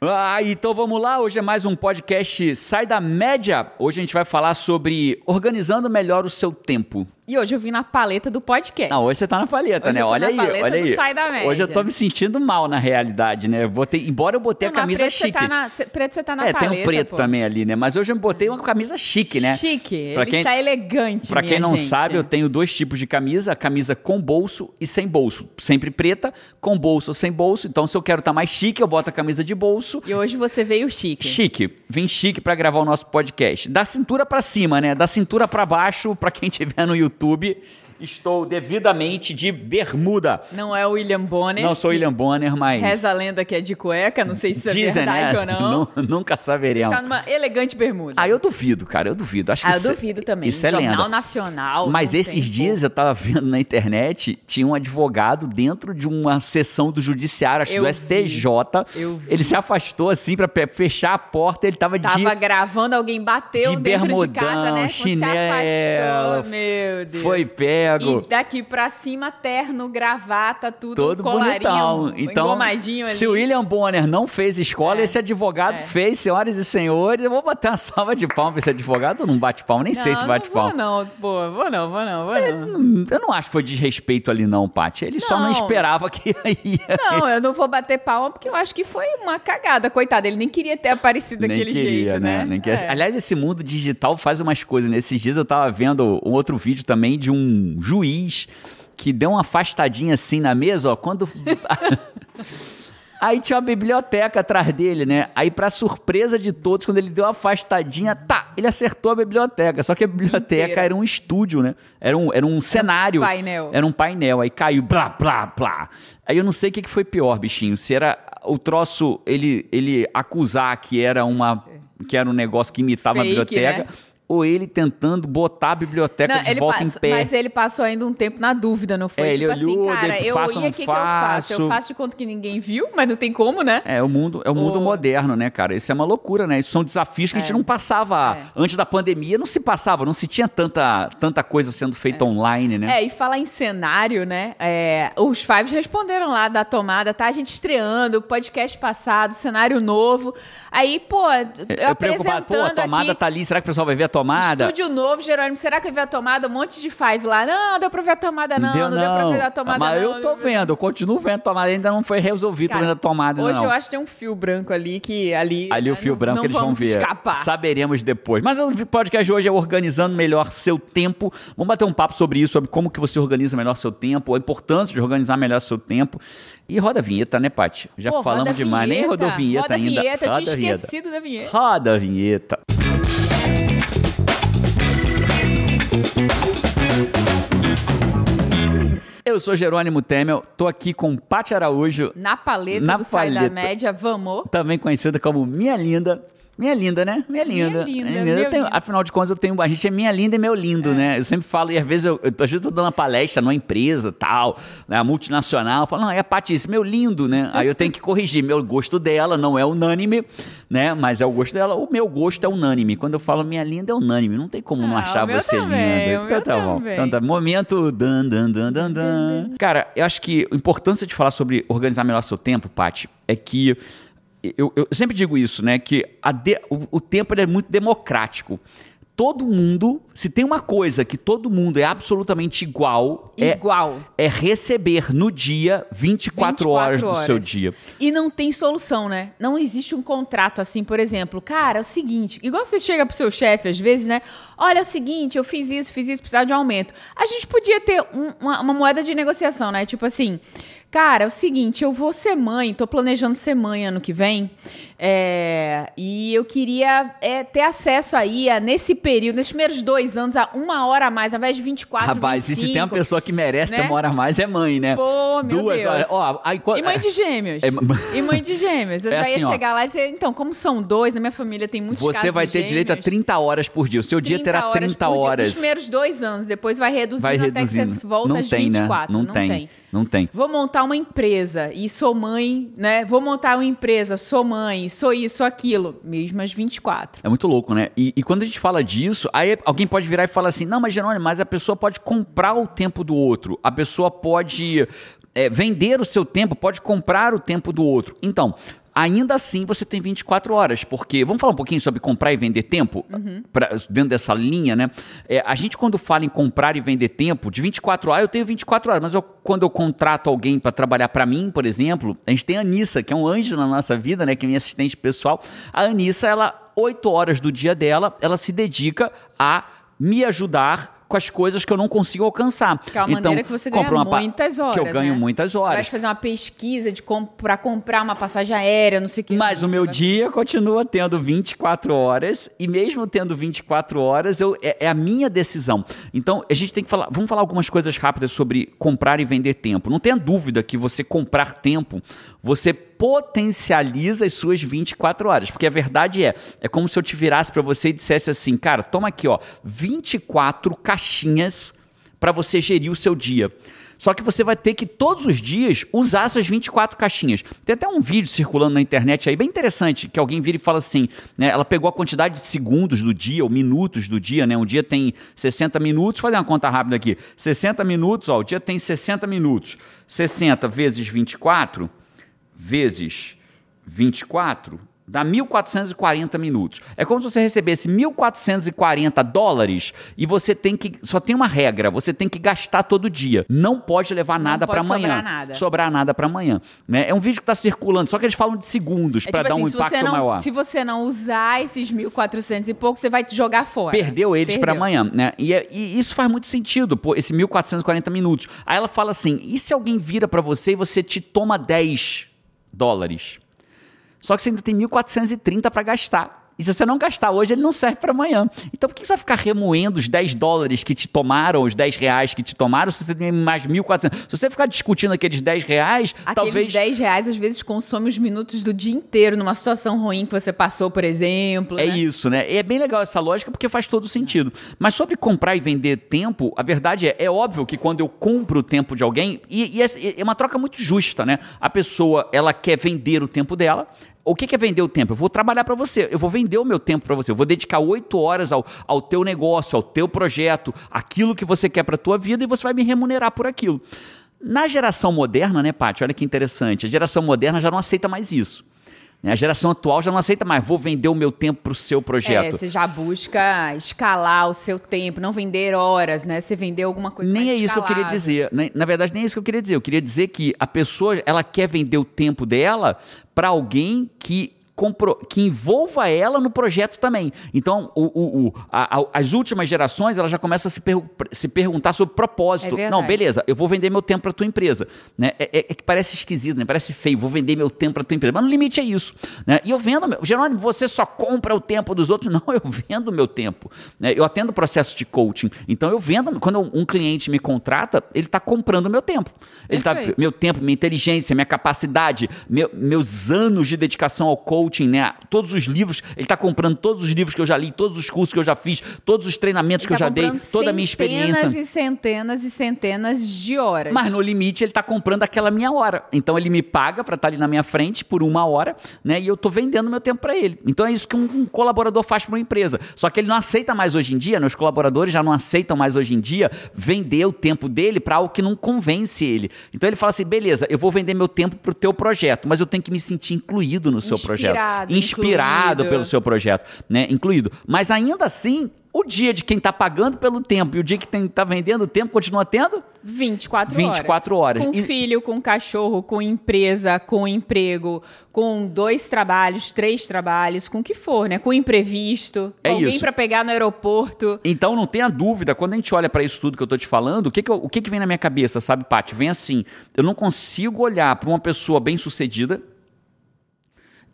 Ah, então vamos lá. Hoje é mais um podcast Sai da Média. Hoje a gente vai falar sobre organizando melhor o seu tempo. E hoje eu vim na paleta do podcast. Não, hoje você tá na paleta, Hoje né? olha aí, paleta olha do aí. Sai da Média. Hoje eu tô me sentindo mal na realidade, né? Eu botei, embora eu botei Não, a camisa preto chique. Você tá na, preto você tá na é, paleta, tem um preto pô. também ali, né? Mas hoje eu botei uma camisa chique, né? Chique. Pra Ele quem- está elegante, Pra quem não gente. sabe, eu tenho dois tipos de camisa: a camisa com bolso e sem bolso. Sempre preta, com bolso ou sem bolso. Então, se eu quero estar mais chique, eu boto a camisa de bolso. E hoje você veio chique. Chique, vem chique pra gravar o nosso podcast. Da cintura pra cima, né? Da cintura pra baixo, pra quem estiver no YouTube, YouTube estou devidamente de bermuda. Não é o William Bonner. Não sou William Bonner, mas Reza a lenda que é de cueca, não sei se isso é dizem, verdade né? ou não. Nu- Nunca saberemos. Está numa elegante bermuda. Ah, eu duvido, cara, eu duvido. Acho que Ah, eu isso- duvido também. Isso é Jornal lenda. Nacional. Mas esses dias eu tava vendo na internet, tinha um advogado dentro de uma sessão do judiciário, acho que Eu do vi. STJ. Eu vi. Ele se afastou assim pe- fechar a porta, ele tava, Tava de gravando, alguém bateu de dentro de bermudão, casa, né? Chinelo, se afastou, meu Deus. foi pego. E daqui pra cima, terno, gravata, tudo Todo colarinho, bonitão. Então, engomadinho ali. se o William Bonner não fez escola, É. esse advogado É. fez, senhoras e senhores. Eu vou bater uma salva de palmas pra esse advogado. Eu não bate palma, nem sei se Não, bate não palma. não, pô, vou não, vou não, vou não. Hum, Eu não acho que foi desrespeito ali, não, Paty. Ele só não Não. esperava que ia. Não, eu não vou bater palma porque eu acho que foi uma cagada, coitado. Ele nem queria ter aparecido Nem daquele queria, jeito, né? né? Nem queria. É. Aliás, esse mundo digital faz umas coisas. Nesses dias eu tava vendo um outro vídeo também de um juiz que deu uma afastadinha assim na mesa, ó, quando. Aí tinha uma biblioteca atrás dele, né? Aí, pra surpresa de todos, quando ele deu uma afastadinha, tá, ele acertou a biblioteca. Só que a biblioteca Inteira. era um estúdio, né? Era um, era um cenário. painel. Era um painel. Aí caiu, blá, blá, blá. Aí eu não sei o que que foi pior, bichinho. Se era o troço, ele, ele acusar que era uma. que era um negócio que imitava Fake, a biblioteca. né? Ou ele tentando botar a biblioteca Não, de volta passa- em pé. Mas ele passou ainda um tempo na dúvida, não foi? É, ele tipo olhou, assim, cara, eu faço ia, o que, que eu faço? Eu faço? de conta que ninguém viu, mas não tem como, né? É, o mundo, é o mundo O- moderno, né, cara? Isso é uma loucura, né? Isso são desafios que a gente É. não passava. É. Antes da pandemia, não se passava, não se tinha tanta, tanta coisa sendo feita online, né? É, e falar em cenário, né? é, os Fives responderam lá da tomada, tá? A gente estreando, podcast passado, cenário novo. Aí, pô, eu, Eu preocupado, pô, a apresentando tomada aqui, tá ali, será que o pessoal vai ver a tomada? Estúdio novo, Jerônimo, será que eu vi a tomada? Um monte de Five lá. Não, deu pra ver a tomada, não. Não, deu pra ver a tomada, Mas não. eu tô vendo, eu continuo vendo a tomada, ainda não foi resolvido Cara, a tomada, Hoje não. eu acho que tem um fio branco ali que ali. Ali o né, fio não- branco não eles vão ver. escapar. Saberemos depois. Mas o podcast de hoje é organizando melhor seu tempo. Vamos bater um papo sobre isso, sobre como que você organiza melhor seu tempo, a importância de organizar melhor seu tempo. E roda a vinheta, né, Paty? Já Pô, falamos demais, nem vinheta, rodou vinheta roda ainda. Vinheta, eu tinha Roda a vinheta. esquecido da vinheta. Roda a vinheta. Eu sou Jerônimo Temel, tô aqui com Paty Araújo, Na paleta Na do Sai da paleta. Média, vamos. também conhecida como Minha Linda. Minha linda, né? Minha linda. linda, Eu meu tenho- lindo. afinal de contas, eu tenho. A gente é minha linda e meu lindo, né? Eu sempre falo, e às vezes eu, eu, às vezes eu tô dando uma palestra numa empresa tal, né, multinacional, eu falo, não, é a Patice, meu lindo, né? Aí eu tenho que corrigir. Meu gosto dela não é unânime, né? Mas é o gosto dela. O meu gosto é unânime. Quando eu falo minha linda, é unânime. Não tem como não Ah, achar você também, linda. Então tá bom. também. Então tá. Momento. Dan, dan, dan, dan, dan. Cara, eu acho que a importância de falar sobre organizar melhor seu tempo, Paty, é que. Eu, eu sempre digo isso, né? Que de- o, o tempo é muito democrático. Todo mundo, se tem uma coisa que todo mundo é absolutamente igual, é- Igual. é, receber no dia 24, horas do seu dia. E não tem solução, né? Não existe um contrato assim, por exemplo. Cara, é o seguinte, igual você chega pro seu chefe às vezes, né? Olha, é o seguinte, eu fiz isso, fiz isso, precisava de um aumento. A gente podia ter um- uma, uma moeda de negociação, né? Tipo assim, cara, é o seguinte, eu vou ser mãe, tô planejando ser mãe ano que vem. É, e eu queria é, ter acesso aí, a, nesse período, nesses primeiros dois anos, a uma hora a mais, ao invés de 24, Rapaz, e 25. se tem uma pessoa que merece ter né? uma hora a mais, é mãe, né? Pô, meu Duas Deus. horas. Ó, aí, E mãe de gêmeos. É, E mãe de gêmeos. Eu É já ia assim, ó. chegar lá e dizer, então, como são dois, na minha família tem muitos Você vai ter direito a gêmeos, 30 horas por dia. O seu dia terá 30 por dia, horas. Nos primeiros dois anos, depois vai reduzindo, Vai até que reduzindo. você volta não às tem, 24. né? Não, tem. Não tem. Vou montar uma empresa e sou mãe, né? Vou montar uma empresa, sou mãe, sou isso, aquilo. Mesmo às 24. É muito louco, né? E, e quando a gente fala disso, aí alguém pode virar e falar assim: não, mas Jerônimo, mas a pessoa pode comprar o tempo do outro. A pessoa pode é, vender o seu tempo, pode comprar o tempo do outro. Então. Ainda assim você tem 24 horas, porque vamos falar um pouquinho sobre comprar e vender tempo Uhum. pra- dentro dessa linha, né? É, a gente quando fala em comprar e vender tempo, de 24 horas, eu tenho 24 horas, mas eu- quando eu contrato alguém para trabalhar para mim, por exemplo, a gente tem a Anissa, que é um anjo na nossa vida, né? Que é minha assistente pessoal. A Anissa, ela 8 horas do dia dela, ela se dedica a me ajudar com as coisas que eu não consigo alcançar. Que é uma maneira que você ganha muitas horas. Que eu ganho né? muitas Vai horas. fazer uma pesquisa de com, pra comprar uma passagem aérea, não sei o que. Mas o meu vai- dia continua tendo 24 horas e mesmo tendo 24 horas, eu, é, é a minha decisão. Então, a gente tem que falar, vamos falar algumas coisas rápidas sobre comprar e vender tempo. Não tenha dúvida que você comprar tempo, você potencializa as suas 24 horas, porque a verdade é, é como se eu te virasse para você e dissesse assim, cara, toma aqui, ó, 24 caixinhas para você gerir o seu dia. Só que você vai ter que todos os dias usar essas 24 caixinhas. Tem até um vídeo circulando na internet aí bem interessante, que alguém vira e fala assim, né, ela pegou a quantidade de segundos do dia, ou minutos do dia, né? Um dia tem 60 minutos, vou fazer uma conta rápida aqui. 60 minutos, ó, o dia tem 60 minutos. 60 vezes 24 vezes 24 dá 1.440 minutos. É como se você recebesse 1.440 dólares e você tem que. Só tem uma regra: você tem que gastar todo dia. Não pode levar nada para amanhã. sobrar nada. Sobrar nada para amanhã. Né? É um vídeo que está circulando, só que eles falam de segundos É para tipo dar assim, um impacto não, maior. Se você não usar esses 1.400 e pouco, você vai te jogar fora. Perdeu eles para amanhã, né? E, é- e isso faz muito sentido, pô, esse 1440 minutos. Aí ela fala assim: e se alguém vira para você e você te toma 10 dólares? Só que você ainda tem 1430 para gastar. E se você não gastar hoje, ele não serve para amanhã. Então por que você vai ficar remoendo os 10 dólares que te tomaram, os 10 reais que te tomaram, se você tem mais 1.400? Se você ficar discutindo aqueles 10 reais, Aqueles talvez 10 reais às vezes consome os minutos do dia inteiro numa situação ruim que você passou, por exemplo. É né? isso, né? E é bem legal essa lógica porque faz todo sentido. Mas sobre comprar e vender tempo, a verdade é, é óbvio que quando eu compro o tempo de alguém, e, e é, é uma troca muito justa, né? A pessoa, ela quer vender o tempo dela. O que é vender o tempo? Eu vou trabalhar para você, eu vou vender o meu tempo para você, eu vou dedicar oito horas ao, ao teu negócio, ao teu projeto, aquilo que você quer para tua vida e você vai me remunerar por aquilo. Na geração moderna, né, Paty? Olha que interessante. A geração moderna já não aceita mais isso. Né? A geração atual já não aceita mais. Vou vender o meu tempo para o seu É, projeto. você já busca escalar o seu tempo, não vender horas, né? Você vender alguma coisa Nem é isso que eu queria dizer. Na verdade, nem é isso que eu queria dizer. Eu queria dizer que a pessoa ela quer vender o tempo dela para alguém que compro- que envolva ela no projeto também. Então, o- o- o- a- a- as últimas gerações elas já começam a se, pergu- se perguntar sobre propósito. É. Não, beleza, eu vou vender meu tempo para tua empresa. Né? É, é- é que parece esquisito, né? parece feio. Vou vender meu tempo para tua empresa. Mas no limite é isso. Né? E eu vendo. Meu, Jerônimo, você só compra o tempo dos outros? Não, eu vendo meu tempo. né? Eu atendo processo de coaching. Então eu vendo. Quando um cliente me contrata, ele está comprando meu tempo. Ele tá, meu tempo, minha inteligência, minha capacidade, meu- meus anos de dedicação ao coaching, né? Todos os livros, ele está comprando todos os livros que eu já li, todos os cursos que eu já fiz, todos os treinamentos que eu Ele tá já dei, toda a minha experiência. Centenas e centenas e centenas de horas. Mas no limite ele está comprando aquela minha hora. Então ele me paga para estar ali na minha frente por uma hora, né? E eu estou vendendo meu tempo para ele. Então é isso que um, um colaborador faz para uma empresa. Só que ele não aceita mais hoje em dia, né? os colaboradores já não aceitam mais hoje em dia vender o tempo dele para algo que não convence ele. Então ele fala assim: beleza, eu vou vender meu tempo para o teu projeto, mas eu tenho que me sentir incluído no seu projeto. Inspirado, Inspirado incluído. pelo seu projeto, né? Incluído. Mas ainda assim. O dia de quem está pagando pelo tempo e o dia que está vendendo o tempo continua tendo 24, 24 horas. Com E- filho, com cachorro, com empresa, com emprego, com dois trabalhos, três trabalhos, com o que for, né? Com imprevisto, É alguém pra pegar no aeroporto. Então não tenha dúvida, quando a gente olha para isso tudo que eu tô te falando, o que que, eu- o que que vem na minha cabeça, sabe, Paty? Vem assim, eu não consigo olhar para uma pessoa bem-sucedida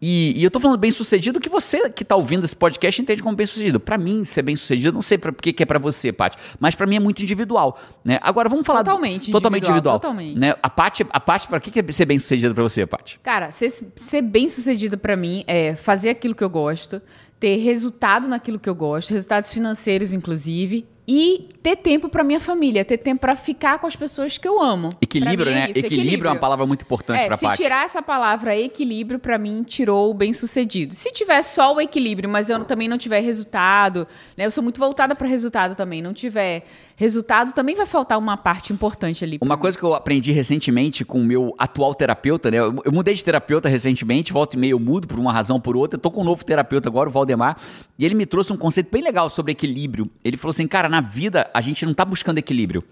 e, e eu tô falando bem-sucedido que você que tá ouvindo esse podcast entende como bem-sucedido. Para mim, ser bem-sucedido, eu não sei para que que é para você, Paty, mas para mim é muito individual, né? Agora vamos falar Totalmente totalmente individual, individual, totalmente. né? A Paty, a Paty, para que que é ser bem-sucedido para você, Paty? Cara, ser, ser bem sucedido pra mim é fazer aquilo que eu gosto, ter resultado naquilo que eu gosto, resultados financeiros, inclusive, e ter tempo para minha família, ter tempo para ficar com as pessoas que eu amo. Equilíbrio, é né? isso, equilíbrio, é uma palavra muito importante É, pra se tirar essa palavra equilíbrio, pra mim, tirou o bem-sucedido. Se tiver só o equilíbrio, mas eu também não tiver resultado, né? Eu sou muito voltada para resultado também. Não tiver resultado, também vai faltar uma parte importante ali. Uma mim. coisa que eu aprendi recentemente com o meu atual terapeuta, né? Eu, eu mudei de terapeuta recentemente, volta e meia eu mudo por uma razão ou por outra. Eu tô com um novo terapeuta agora, o Valdemar, e ele me trouxe um conceito bem legal sobre equilíbrio. Ele falou assim, cara, na vida a gente não tá buscando equilíbrio.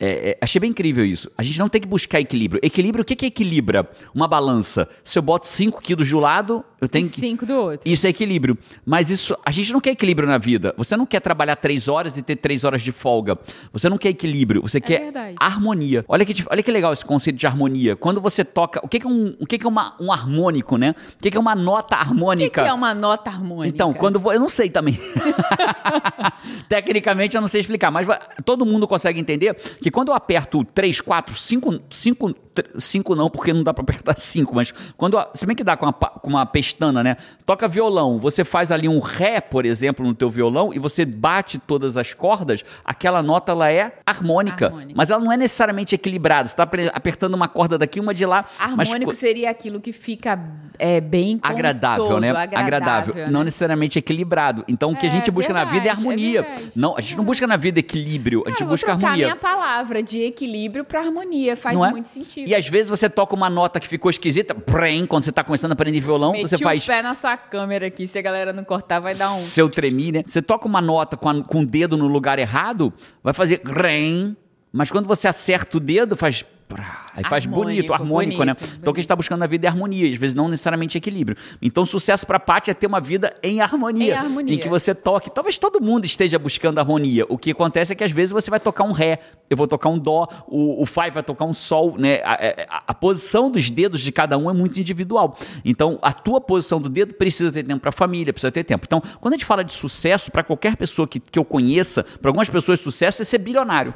É, é, achei bem incrível isso. A gente não tem que buscar equilíbrio. Equilíbrio, o que, que equilibra? Uma balança. Se eu boto 5 quilos de um lado, eu tenho E que. cinco do outro. Isso é equilíbrio. Mas isso, a gente não quer equilíbrio na vida. Você não quer trabalhar três horas e ter três horas de folga. Você não quer equilíbrio. Você quer verdade. harmonia. Olha que, olha que legal esse conceito de harmonia. Quando você toca. O que, que é, um, o que, que é uma, um harmônico, né? O que, que é uma nota O que, harmônica? que é uma nota harmônica? Então, quando eu não sei também. Tecnicamente eu não sei explicar, mas todo mundo consegue entender que quando eu aperto 3, 4, 5, 5, 5 não, porque não dá pra apertar 5, mas quando, se bem que dá com uma, com uma pestana, né? Toca violão, você faz ali um ré, por exemplo, no teu violão e você bate todas as cordas, aquela nota ela é harmônica, Harmônica. mas ela não é necessariamente equilibrada. Você tá apertando uma corda daqui, uma de lá, mas Harmônico co- seria aquilo que fica é, bem agradável, todo, né? Agradável. Não né? necessariamente equilibrado. Então, o que a É, gente busca na vida é verdade, é harmonia. verdade. não, a gente não busca na vida equilíbrio, a gente vou busca harmonia. minha palavra de equilíbrio pra harmonia. Faz é? muito sentido. E às vezes você toca uma nota que ficou esquisita, prém, quando você tá começando a aprender violão, Meti você faz o pé na sua câmera aqui. Se a galera não cortar, vai dar um... seu tremir, né? Você toca uma nota com, a- com o dedo no lugar errado, vai fazer rem, mas quando você acerta o dedo, faz. Aí faz Harmônico, bonito, harmônico, né? bonito, Então o que a gente tá buscando na vida é harmonia, às vezes não necessariamente equilíbrio. Então sucesso pra Paty é ter uma vida em harmonia. Em harmonia. Em que você toque. Talvez todo mundo esteja buscando harmonia. O que acontece é que às vezes você vai tocar um ré, eu vou tocar um dó, o, o fai vai tocar um sol, né? A, a- a posição dos dedos de cada um é muito individual. Então a tua posição do dedo precisa ter tempo pra família, precisa ter tempo. Então quando a gente fala de sucesso, pra qualquer pessoa que, que eu conheça, pra algumas pessoas sucesso é ser bilionário.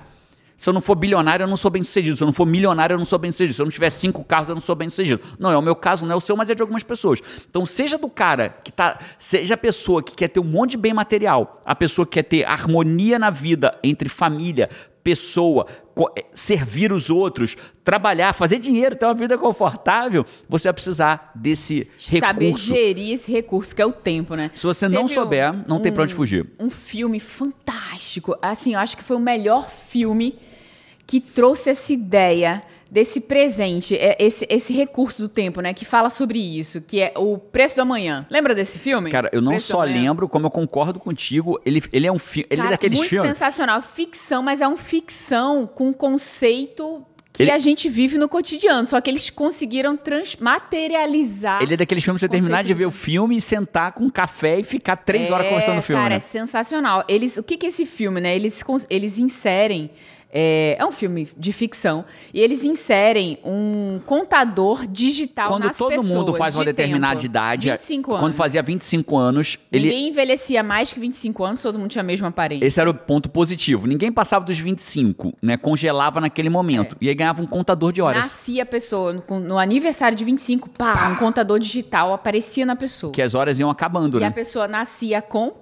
Se eu não for bilionário, eu não sou bem sucedido. Se eu não for milionário, eu não sou bem sucedido. Se eu não tiver cinco carros, eu não sou bem sucedido. Não é o meu caso, não é o seu, mas é de algumas pessoas. Então, seja do cara que tá. Seja a pessoa que quer ter um monte de bem material, a pessoa que quer ter harmonia na vida entre família, pessoa, eh, servir os outros, trabalhar, fazer dinheiro, ter uma vida confortável, você vai precisar desse Saber recurso. gerir esse recurso, que é o tempo, né? Se você não Teve souber, não tem pra onde um- fugir. Um filme fantástico. Assim, eu acho que foi o melhor filme que trouxe essa ideia desse presente, é, esse, esse recurso do tempo, né? Que fala sobre isso, que é o Preço do Amanhã. Lembra desse filme? Cara, eu não Preço só lembro, como eu concordo contigo, ele, ele é um filme. Ele é daqueles muito filmes. sensacional. Ficção, mas é um ficção com um conceito que Ele- a gente vive no cotidiano. Só que eles conseguiram trans materializar. Ele é daqueles filmes que você terminar de ver o filme e sentar com um café e ficar três horas É, conversando o filme. Cara, né? é sensacional. Eles, o que, que é esse filme, né? Eles, eles inserem. É, é um filme de ficção. E eles inserem um contador digital Quando nas todo pessoas, mundo faz uma de determinada tempo. idade, 25 anos. quando fazia 25 anos, ele, Ninguém envelhecia mais que 25 anos, todo mundo tinha a mesma aparência. esse era o ponto positivo. Ninguém passava dos 25, né? Congelava naquele momento. E aí ganhava um contador de horas. Nascia a pessoa, no, no aniversário de 25, pá, um contador digital aparecia na pessoa. Que as horas iam acabando, E a né? pessoa nascia com.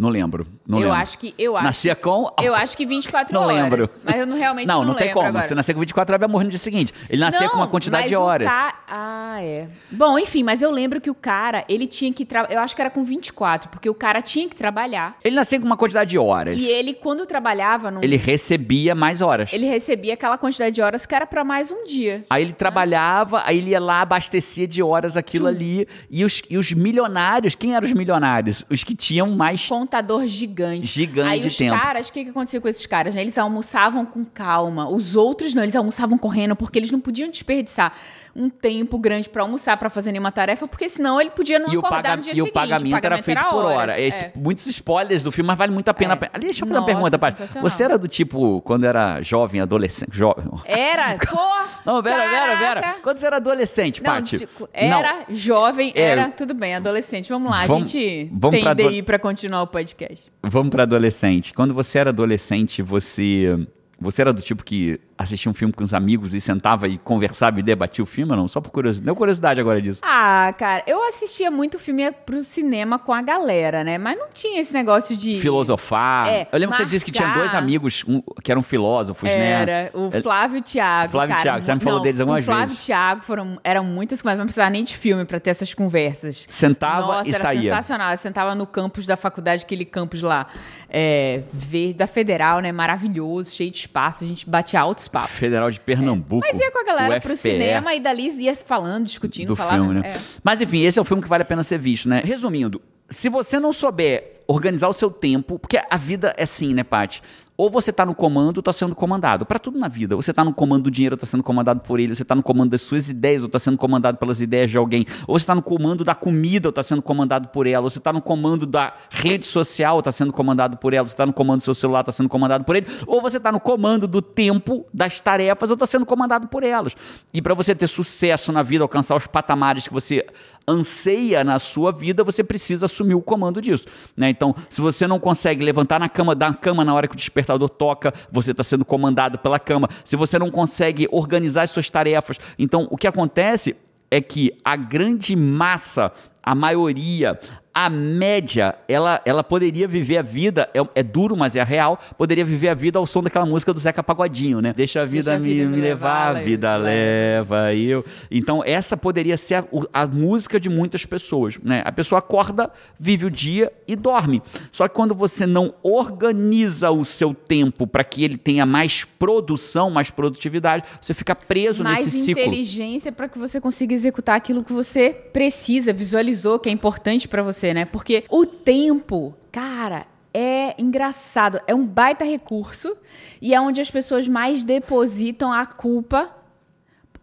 Não lembro. Não eu lembro. acho que. Eu acho, Nascia com. eu acho que 24 Não horas. lembro. Mas eu não, realmente Não, não, não, tem como. agora. Você nascer com 24 horas vai morrer no dia seguinte. Ele nascia com uma quantidade de horas. ca- Ah, é. Bom, enfim, mas eu lembro que o cara, ele tinha que trabalhar. Eu acho que era com 24, porque o cara tinha que trabalhar. Ele nascia com uma quantidade de horas. E ele, quando trabalhava, num- Ele recebia mais horas. ele recebia aquela quantidade de horas que era pra mais um dia. Aí ele trabalhava, aí ele ia lá, abastecia de horas aquilo ali. E os, e os milionários, quem eram os milionários? Os que tinham mais. Contador gigante. Gigante Aí de os tempo. caras, o que, que acontecia com esses caras? né? Eles almoçavam com calma. Os outros não, eles almoçavam correndo, porque eles não podiam desperdiçar um tempo grande pra almoçar, pra fazer nenhuma tarefa, porque senão ele podia não E o, acordar paga- no dia e o seguinte. pagamento, era feito por hora. horas, Esse- é. Muitos spoilers do filme, mas vale muito a pena. É. Deixa eu fazer uma Nossa, pergunta, pai. sensacional. Você era do tipo, quando era jovem, adolescente. Jovem. Era, pô! Não, Vera, Vera, Vera. Quando você era adolescente, Não, Paty? tipo, era jovem, É, era, tudo bem, adolescente. Vamos lá, Vamos- a gente vamos tem pra DI pra continuar o podcast. Vamos para adolescente. Quando você era adolescente, você você era do tipo que assistia um filme com os amigos e sentava e conversava e debatia o filme ou não? Só por curiosidade. Deu curiosidade agora disso. Ah, cara, eu assistia muito filme pro cinema com a galera, né? Mas não tinha esse negócio de. Filosofar. É, eu lembro que você disse que tinha dois amigos um, que eram filósofos, né? Era, o Flávio e o Thiago. Flávio e cara, Thiago, você me falou não, deles algumas o Flávio vezes. e o Thiago foram, eram muitas conversas, não precisava nem de filme pra ter essas conversas. Sentava Nossa, e era saía. sensacional. Eu sentava no campus da faculdade, aquele campus lá, é, verde, da Federal, né? Maravilhoso, cheio de espaço. A gente batia altos papos. Federal de Pernambuco. Mas ia com a galera pro cinema e dali ia falando, discutindo, do falava. filme, né? é. Mas enfim, esse é o filme que vale a pena ser visto, né? Resumindo, se você não souber organizar o seu tempo, porque a vida é assim, né, Paty? Ou você tá no comando ou tá sendo comandado. Pra tudo na vida. Você tá no comando do dinheiro ou tá sendo comandado por ele. Você tá no comando das suas ideias ou tá sendo comandado pelas ideias de alguém. Ou você tá no comando da comida ou tá sendo comandado por ela. Ou você tá no comando da rede social ou tá sendo comandado por ela. Ou você tá no comando do seu celular tá sendo comandado por ele. Ou você tá no comando do tempo, das tarefas ou tá sendo comandado por elas. E pra você ter sucesso na vida, alcançar os patamares que você anseia na sua vida, você precisa assumir o comando disso. Né? Então, se você não consegue levantar na cama, da cama na hora que o despertador toca, você está sendo comandado pela cama. Se você não consegue organizar as suas tarefas, então o que acontece é que a grande massa, a maioria, a média, ela, ela poderia viver a vida, é, é duro, mas é real, poderia viver a vida ao som daquela música do Zeca Pagodinho, né? Deixa a vida, Deixa a me, vida me me levar, a levar, vida leva eu. Então, essa poderia ser a, a música de muitas pessoas, né? A pessoa acorda, vive o dia e dorme. Só que quando você não organiza o seu tempo para que ele tenha mais produção, mais produtividade, você fica preso mais nesse ciclo. inteligência para que você consiga executar aquilo que você precisa, visualizou, que é importante para você, né? Porque o tempo, cara, é engraçado, é um baita recurso e é onde as pessoas mais depositam a culpa.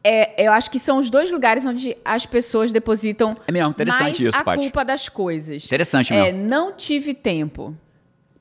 É, eu acho que são os dois lugares onde as pessoas depositam É mesmo, mais isso, a Paty. culpa das coisas. Interessante É, mesmo. não tive tempo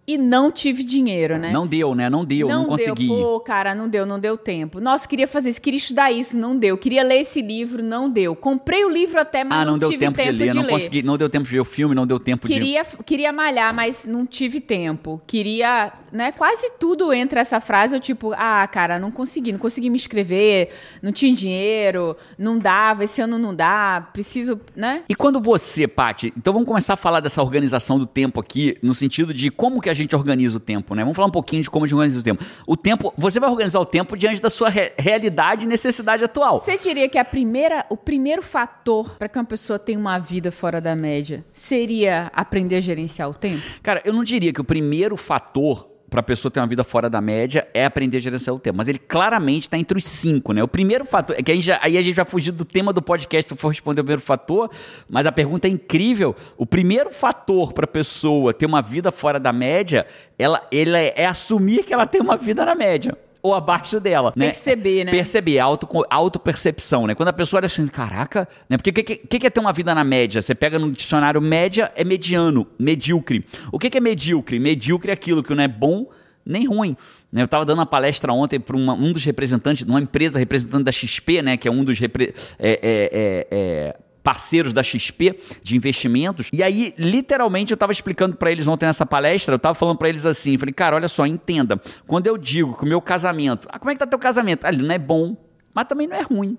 e não tive dinheiro, né? Não deu, né? Não deu, não, consegui. Deu. Pô, cara, não deu, não deu tempo. Nossa, queria fazer isso, queria estudar isso, não deu. Queria ler esse livro, não deu. Comprei o livro até, mas ah, não, não, deu tive tempo, de ler, não consegui, não deu tempo de ver o filme, não deu tempo de Queria, queria malhar, mas não tive tempo. Queria, né? Quase tudo entra essa frase, eu tipo, ah, cara, não consegui, não consegui me inscrever, não tinha dinheiro, não dava, esse ano não dá, preciso, né? E quando você, Paty, então vamos começar a falar dessa organização do tempo aqui, no sentido de como que a gente organiza o tempo, né? Vamos falar um pouquinho de como a gente organiza o tempo. O tempo, você vai organizar o tempo diante da sua re- realidade e necessidade atual. Você diria que a primeira, o primeiro fator para que uma pessoa tenha uma vida fora da média seria aprender a gerenciar o tempo? Cara, eu não diria que o primeiro fator para a pessoa ter uma vida fora da média é aprender a gerenciar o tempo, mas ele claramente está entre os cinco, né? O primeiro fator, é que a gente já- aí a gente vai fugir do tema do podcast se for responder o primeiro fator, mas a pergunta é incrível. O primeiro fator para a pessoa ter uma vida fora da média, ela, ela é, é assumir que ela tem uma vida na média. Ou abaixo dela, né? Perceber, né? Perceber, auto, autopercepção, né? Quando a pessoa olha assim, caraca, né? Porque o que, que, que que é ter uma vida na média? Você pega no dicionário média, é mediano, medíocre. O que, que é medíocre? Medíocre é aquilo que não é bom nem ruim. né? Eu estava dando uma palestra ontem para um dos representantes, de uma empresa representante da XP, né? Que é um dos repre- é, é, é, é, parceiros da XP de investimentos. E aí, literalmente, eu estava explicando para eles ontem nessa palestra, eu estava falando para eles assim, falei, cara, olha só, entenda, quando eu digo que o meu casamento, ah, como é que tá teu casamento? Ah, ele não é bom, mas também não é ruim.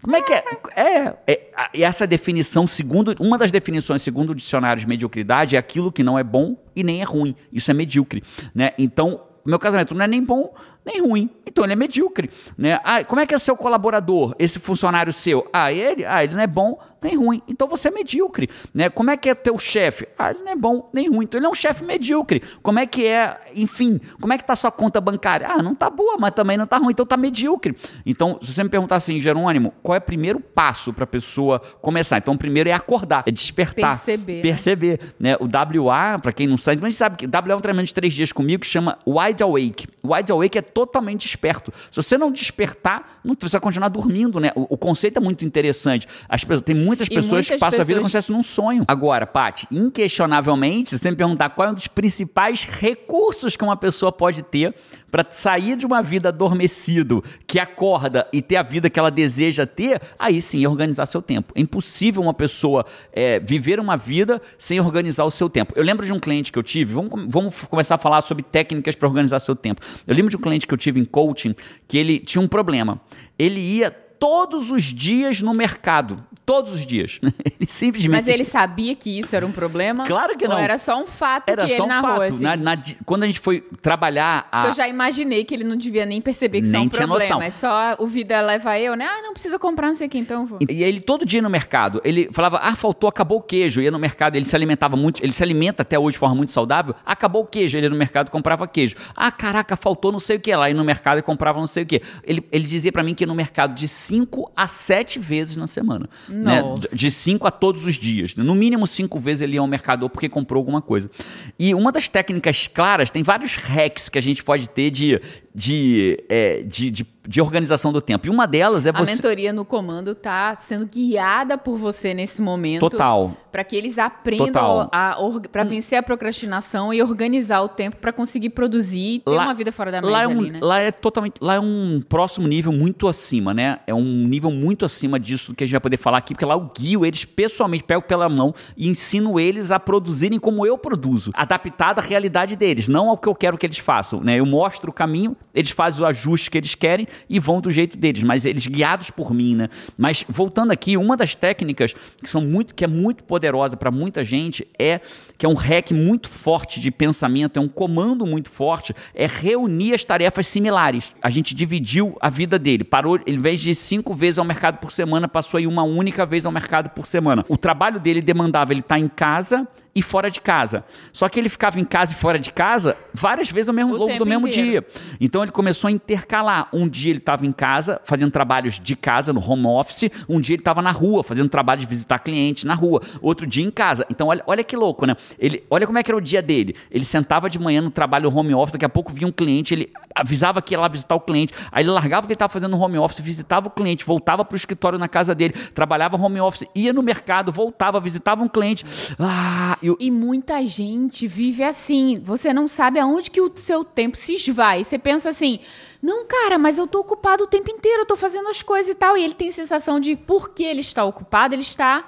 Como é que é? É, é e essa definição, segundo uma das definições, segundo o dicionário de mediocridade, é aquilo que não é bom e nem é ruim. Isso é medíocre, né? Então, o meu casamento não é nem bom nem ruim. Então ele é medíocre, né? Ah, como é que é seu colaborador, esse funcionário seu? Ah, ele, ah, ele não é bom nem ruim. Então você é medíocre, né? Como é que é teu chefe? Ah, ele não é bom nem ruim. Então ele é um chefe medíocre. Como é que é, enfim, como é que tá sua conta bancária? Ah, não tá boa, mas também não tá ruim, então tá medíocre. Então, se você me perguntar assim, Jerônimo, qual é o primeiro passo para pessoa começar? Então, o primeiro é acordar, é despertar, Perceber, perceber, né? O WA, para quem não sabe, a gente sabe que WA é um treinamento de três dias comigo que chama Wide Awake. O Wide Awake é totalmente desperto. Se você não despertar, não, você vai continuar dormindo, né? O, o conceito é muito interessante. As pessoas, tem muitas pessoas que muitas passam a vida como pessoas- se fosse num sonho. Agora, Paty, inquestionavelmente, se você me perguntar qual é um dos principais recursos que uma pessoa pode ter para sair de uma vida adormecido, que acorda e ter a vida que ela deseja ter, aí sim é organizar seu tempo. É impossível uma pessoa é, viver uma vida sem organizar o seu tempo. Eu lembro de um cliente que eu tive, vamos, vamos começar a falar sobre técnicas para organizar seu tempo. Eu lembro de um cliente que eu tive em coaching que ele tinha um problema. Ele ia todos os dias no mercado. Todos os dias. ele simplesmente. Mas ele sabia que isso era um problema? Claro que não. Ou era só um fato Era que só ele um narrou, fato. assim? Na- na di- quando a gente foi trabalhar a. Eu já imaginei que ele não devia nem perceber que isso é Nem um tinha problema. noção. É só o vida leva eu, né? Ah, não precisa comprar, não sei o que, então vou. E ele todo dia no mercado, ele falava, ah, faltou, acabou o queijo. Ia no mercado, ele se alimentava muito, ele se alimenta até hoje de forma muito saudável. Acabou o queijo, ele ia no mercado e comprava queijo. Ah, caraca, faltou não sei o que lá. Ia no mercado e comprava não sei o que. Ele, ele dizia pra mim que no mercado de 5 a 7 vezes na semana. Né? De 5 a todos os dias. No mínimo 5 vezes ele ia ao mercador porque comprou alguma coisa. E uma das técnicas claras, tem vários hacks que a gente pode ter de, de, é, de, de, de organização do tempo. E uma delas é A você. mentoria no comando tá sendo guiada por você nesse momento. Total. Para que eles aprendam a pra vencer a procrastinação e organizar o tempo para conseguir produzir e ter uma vida fora da média lá é um, ali, né? Lá é totalmente. Lá é um próximo nível muito acima, né? É um nível muito acima disso que a gente vai poder falar aqui, porque lá eu guio eles pessoalmente, pego pela mão e ensino eles a produzirem como eu produzo, adaptado à realidade deles, não ao que eu quero que eles façam, né? Eu mostro o caminho, eles fazem o ajuste que eles querem e vão do jeito deles, mas eles guiados por mim, né? Mas voltando aqui, uma das técnicas que são muito que é muito poderosa para muita gente é que é um hack muito forte de pensamento, é um comando muito forte, é reunir as tarefas similares. A gente dividiu a vida dele, parou, em vez de cinco vezes ao mercado por semana, passou a ir uma única vez ao mercado por semana. O trabalho dele demandava ele estar em casa e fora de casa. Só que ele ficava em casa e fora de casa várias vezes ao mesmo O longo do mesmo inteiro. dia. Então ele começou a intercalar. Um dia ele estava em casa, fazendo trabalhos de casa, no home office. Um dia ele estava na rua, fazendo trabalho de visitar cliente na rua. Outro dia em casa. Então olha, olha que louco, né? Ele, olha como é que era o dia dele. Ele sentava de manhã no trabalho home office, daqui a pouco vinha um cliente, ele avisava que ia lá visitar o cliente. Aí ele largava o que ele estava fazendo no home office, visitava o cliente, voltava para o escritório na casa dele, trabalhava home office, ia no mercado, voltava, visitava um cliente. Ah, eu, E muita gente vive assim. Você não sabe aonde que o seu tempo se esvai. Você pensa assim, não, cara, mas eu tô ocupado o tempo inteiro, eu tô fazendo as coisas e tal. E ele tem sensação de porque ele está ocupado, ele está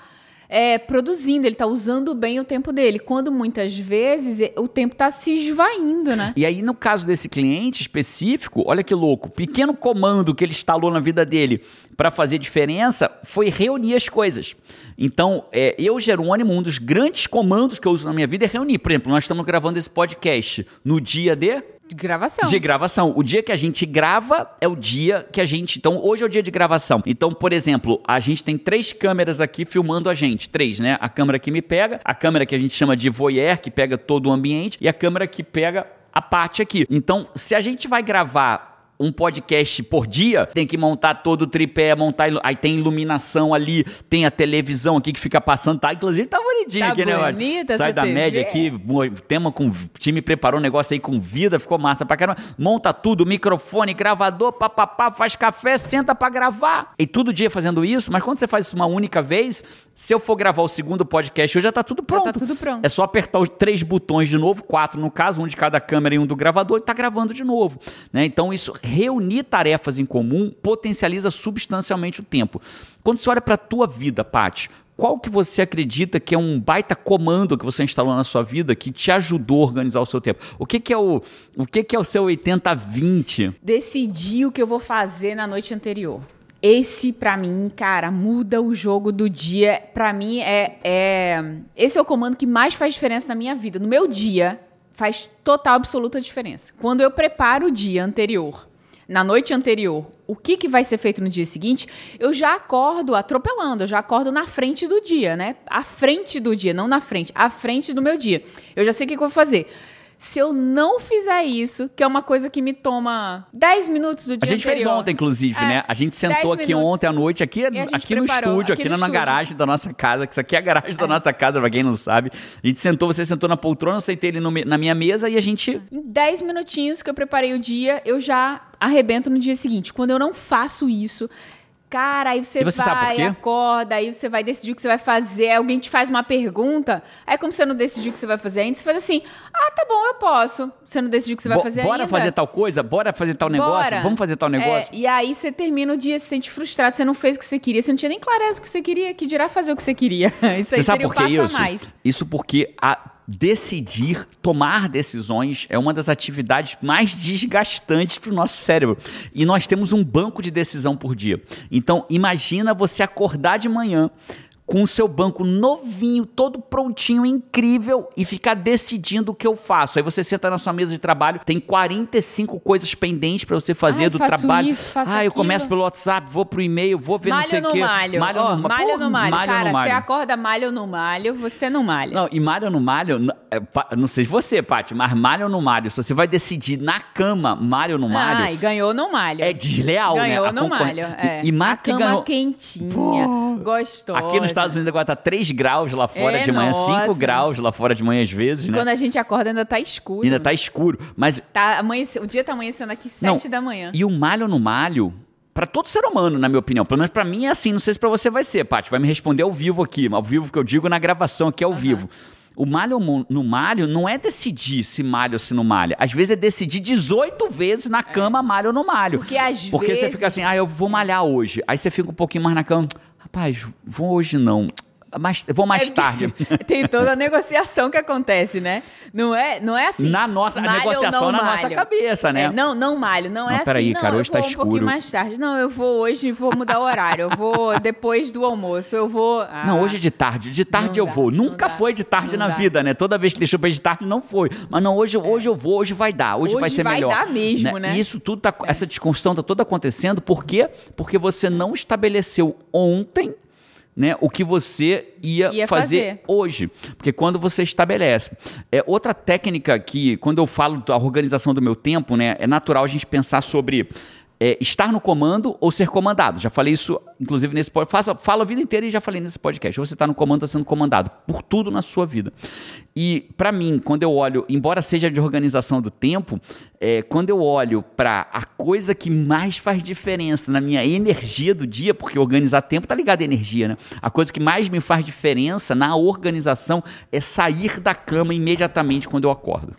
é, produzindo, ele está usando bem o tempo dele. Quando muitas vezes o tempo está se esvaindo, né? E aí, no caso desse cliente específico, olha que louco, pequeno comando que ele instalou na vida dele para fazer diferença foi reunir as coisas. Então, é, eu, Jerônimo, um dos grandes comandos que eu uso na minha vida é reunir. Por exemplo, nós estamos gravando esse podcast no dia de De gravação. de gravação. O dia que a gente grava é o dia que a gente. Então, hoje é o dia de gravação. Então, por exemplo, a gente tem três câmeras aqui filmando a gente. Três, né? A câmera que me pega, a câmera que a gente chama de voyeur, que pega todo o ambiente, e a câmera que pega a parte aqui. Então, se a gente vai gravar um podcast por dia, tem que montar todo o tripé, montar. Aí tem iluminação ali, tem a televisão aqui que fica passando. Tá, inclusive tá bonitinho Tá aqui, né? bonita Sai da TV. média aqui, tema com. O time preparou um negócio aí com vida, ficou massa pra caramba. Monta tudo, microfone, gravador, papapá, faz café, senta pra gravar. E todo dia fazendo isso, mas quando você faz isso uma única vez, se eu for gravar o segundo podcast, hoje já tá tudo pronto. tá tudo pronto. É só apertar os três botões de novo, quatro no caso, um de cada câmera e um do gravador, e tá gravando de novo. Né? Então, isso, reunir tarefas em comum, potencializa substancialmente o tempo. Quando você olha pra tua vida, Paty, qual que você acredita que é um baita comando que você instalou na sua vida que te ajudou a organizar o seu tempo? O que, que é o, o que, que é o seu 80-20? decidir o que eu vou fazer na noite anterior. Esse, pra mim, cara, muda o jogo do dia. Pra mim, é, é. Esse é o comando que mais faz diferença na minha vida. No meu dia, faz total, absoluta diferença. Quando eu preparo o dia anterior, na noite anterior, o que, que vai ser feito no dia seguinte, eu já acordo atropelando, eu já acordo na frente do dia, né? À frente do dia, não na frente, à frente do meu dia. Eu já sei o que, que eu vou fazer. Se eu não fizer isso, que é uma coisa que me toma 10 minutos do A dia gente fez anterior. ontem, inclusive, É, né? A gente sentou 10 aqui minutos. ontem à noite, aqui, a gente aqui no estúdio, aqui aqui, no na estúdio. garagem da nossa casa, que isso aqui é a garagem da nossa casa, pra quem não sabe. A gente sentou, você sentou na poltrona, eu sentei ele no na minha mesa e a gente Em 10 minutinhos que eu preparei o dia, eu já arrebento no dia seguinte. Quando eu não faço isso, cara, aí você, você vai, acorda, aí você vai decidir o que você vai fazer, alguém te faz uma pergunta, aí como você não decidiu o que você vai fazer ainda, você faz assim, ah, tá bom, eu posso. Você não decidiu o que você vai Bo- fazer bora ainda. fazer tal coisa, bora fazer tal negócio, Bora. vamos fazer tal negócio. É, e aí você termina o dia, se sente frustrado, você não fez o que você queria, você não tinha nem clareza do que você queria, que dirá fazer o que você queria. Isso aí Você sabe seria por o que passo isso? mais. Isso porque a decidir, tomar decisões é uma das atividades mais desgastantes para o nosso cérebro. E nós temos um banco de decisão por dia. Então, imagina você acordar de manhã com o seu banco novinho, todo prontinho, incrível, e ficar decidindo o que eu faço. Aí você senta na sua mesa de trabalho, tem 45 coisas pendentes para você fazer Ai, do trabalho. isso, ah, eu aquilo. começo pelo WhatsApp, vou pro e-mail, vou ver não Malho sei o quê. malho. Malho Ó, no malho Pô, no malho. malho Cara, no malho. você acorda malho no malho, você não malha. Não, e malho no malho, é, não sei você, Paty, mas malho no malho, se você vai decidir na cama malho no malho, Ah, e ganhou no malho. é desleal, né? Ganhou A no concorrência- malho. É. E, e a Mato que cama ganhou. quentinha, gostosa. Aqui nos Estados Unidos agora tá 3 graus lá fora É, de manhã, 5 nossa. graus lá fora de manhã às vezes, né? Quando a gente acorda ainda tá escuro. Ainda tá escuro. Mas Tá amanhece... O dia tá amanhecendo aqui Não, sete da manhã. E o malho no malho, pra todo ser humano, na minha opinião, pelo menos pra mim é assim, não sei se pra você vai ser, Paty, vai me responder ao vivo aqui, ao vivo que eu digo na gravação aqui ao vivo. O malho no malho não é decidir se malha ou se não malha. Às vezes é decidir 18 vezes na cama malha ou não malho. Porque às Porque você vezes- fica assim, ah, eu vou malhar hoje. Aí você fica um pouquinho mais na cama, rapaz, vou hoje não. Mais, vou mais É, tarde. Tem toda a negociação que acontece, né? Não é, não é assim. Na nossa- a malho negociação não na nossa malho. cabeça, né? É, não, não malho. Não, Não, é assim. peraí, não, cara, eu hoje vou tá um pouquinho escuro. mais tarde. Não, eu vou hoje e vou mudar o horário. Eu vou depois do almoço. Eu vou. Ah, Não, hoje é de tarde. De tarde eu dá, vou. Nunca dá, foi de tarde na dá. vida, né? Toda vez que deixou pra de tarde não foi. Mas não, hoje, hoje eu vou, hoje vai dar, hoje, Hoje vai ser vai melhor. dar mesmo, né? E isso tudo tá, essa discussão tá toda acontecendo por quê? Porque você não estabeleceu ontem né, o que você ia, Ia fazer, fazer. hoje. Porque quando você estabelece. É, outra técnica que, quando eu falo da organização do meu tempo, né, é natural a gente pensar sobre é, estar no comando ou ser comandado. Já falei isso, inclusive, nesse podcast. Falo a vida inteira e já falei nesse podcast. Você está no comando está sendo comandado. Por tudo na sua vida. E, para mim, quando eu olho, embora seja de organização do tempo, é, quando eu olho para a coisa que mais faz diferença na minha energia do dia, porque organizar tempo tá ligado à energia, né? A coisa que mais me faz diferença na organização é sair da cama imediatamente quando eu acordo.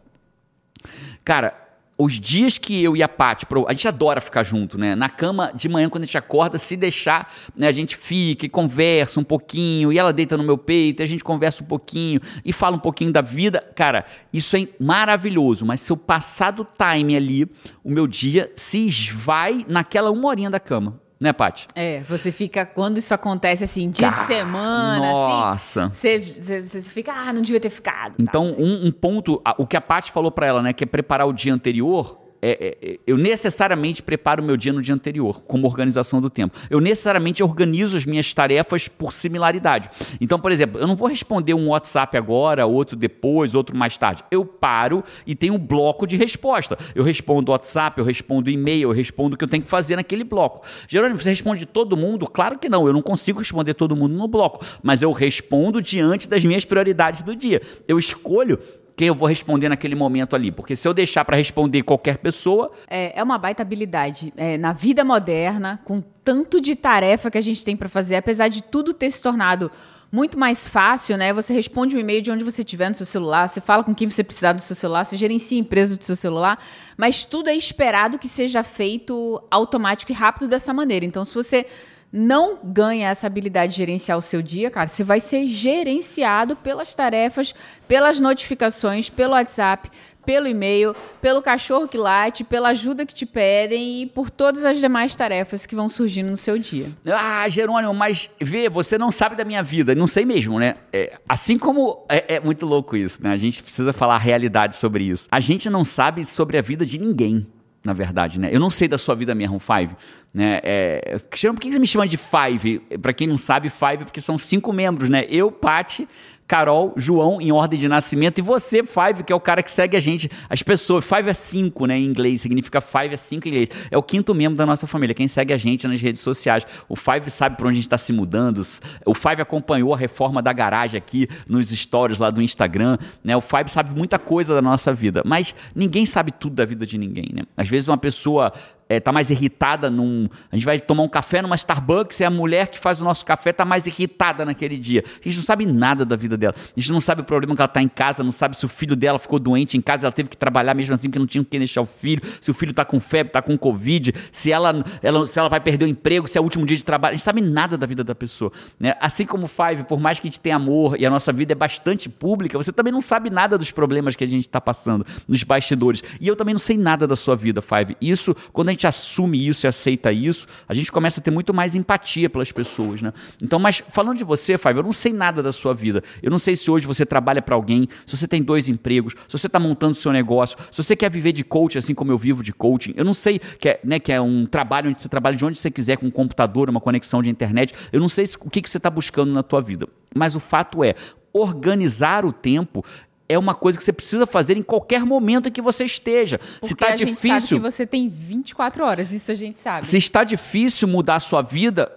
Cara, os dias que eu e a Paty, a gente adora ficar junto, né? Na cama de manhã, quando a gente acorda, se deixar, né, a gente fica e conversa um pouquinho, e ela deita no meu peito, e a gente conversa um pouquinho e fala um pouquinho da vida. Cara, isso é maravilhoso, mas se eu passar do time ali, o meu dia se esvai naquela uma horinha da cama, né, Paty? É, você fica. Quando isso acontece assim, dia de semana, nossa. assim. Você, você, fica, ah, não devia ter ficado. Então, assim. um, um ponto, o que a Paty falou pra ela, né, que é preparar o dia anterior. É- é- é- eu necessariamente preparo meu dia no dia anterior, como organização do tempo. Eu necessariamente organizo as minhas tarefas por similaridade. Então, por exemplo, eu não vou responder um WhatsApp agora, outro depois, outro mais tarde. Eu paro e tenho um bloco de resposta. Eu respondo WhatsApp, eu respondo e-mail, eu respondo o que eu tenho que fazer naquele bloco. Jerônimo, você responde todo mundo? Claro que não, eu não consigo responder todo mundo no bloco, mas eu respondo diante das minhas prioridades do dia. Eu escolho eu vou responder naquele momento ali, porque se eu deixar para responder qualquer pessoa, É, é uma baita habilidade. É, na vida moderna, com tanto de tarefa que a gente tem para fazer, apesar de tudo ter se tornado muito mais fácil, né? Você responde um e-mail de onde você estiver no seu celular, você fala com quem você precisar do seu celular, você gerencia a empresa do seu celular, mas tudo é esperado que seja feito automático e rápido dessa maneira. Então, se você não ganha essa habilidade de gerenciar o seu dia, cara, você vai ser gerenciado pelas tarefas, pelas notificações, pelo WhatsApp, pelo e-mail, pelo cachorro que late, pela ajuda que te pedem e por todas as demais tarefas que vão surgindo no seu dia. ah, Jerônimo, mas vê, você não sabe da minha vida. Não sei mesmo, né? É, assim como é, é muito louco isso, né? A gente precisa falar a realidade sobre isso. A gente não sabe sobre a vida de ninguém. Na verdade, né? Eu não sei da sua vida mesmo, Five. Né? É, por que você me chama de Five? Pra quem não sabe, Five é porque são cinco membros, né? Eu, Pati, Carol, João, em ordem de nascimento, e você, Five, que é o cara que segue a gente, as pessoas. Five é cinco, né, em inglês, significa Five é cinco em inglês. É o quinto membro da nossa família, quem segue a gente nas redes sociais. O Five sabe por onde a gente está se mudando. O Five acompanhou a reforma da garagem aqui nos stories lá do Instagram, né? O Five sabe muita coisa da nossa vida, mas ninguém sabe tudo da vida de ninguém, né? Às vezes uma pessoa é, tá mais irritada num. A gente vai tomar um café numa Starbucks e a mulher que faz o nosso café tá mais irritada naquele dia. A gente não sabe nada da vida dela. A gente não sabe o problema que ela tá em casa, não sabe se o filho dela ficou doente em casa, ela teve que trabalhar mesmo assim, porque não tinha o que deixar o filho, se o filho tá com febre, tá com Covid, se ela, ela, se ela vai perder o emprego, se é o último dia de trabalho. A gente sabe nada da vida da pessoa. Né? Assim como o Five, por mais que a gente tenha amor e a nossa vida é bastante pública, você também não sabe nada dos problemas que a gente está passando nos bastidores. E eu também não sei nada da sua vida, Five. Isso, quando a gente assume isso e aceita isso, a gente começa a ter muito mais empatia pelas pessoas, né? Então, mas falando de você, Five, eu não sei nada da sua vida. Eu não sei se hoje você trabalha para alguém, se você tem dois empregos, se você está montando seu negócio, se você quer viver de coaching assim como eu vivo de coaching. Eu não sei que é, né, que é um trabalho onde você trabalha de onde você quiser com um computador, uma conexão de internet. Eu não sei o que, que você está buscando na tua vida. Mas o fato é, organizar o tempo é uma coisa que você precisa fazer em qualquer momento em que você esteja. Porque se está difícil. sabe que você tem 24 horas, isso a gente sabe. Se está difícil mudar a sua vida,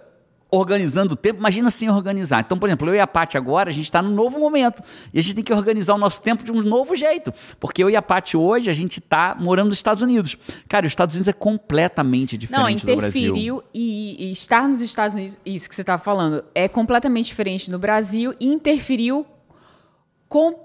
organizando o tempo, imagina sem organizar. Então, por exemplo, eu e a Paty agora, a gente está num novo momento. E a gente tem que organizar o nosso tempo de um novo jeito. Porque eu e a Paty hoje, a gente está morando nos Estados Unidos. Cara, os Estados Unidos é completamente diferente Não, do Brasil. interferiu e, estar nos Estados Unidos, isso que você estava falando, é completamente diferente no Brasil e interferiu com,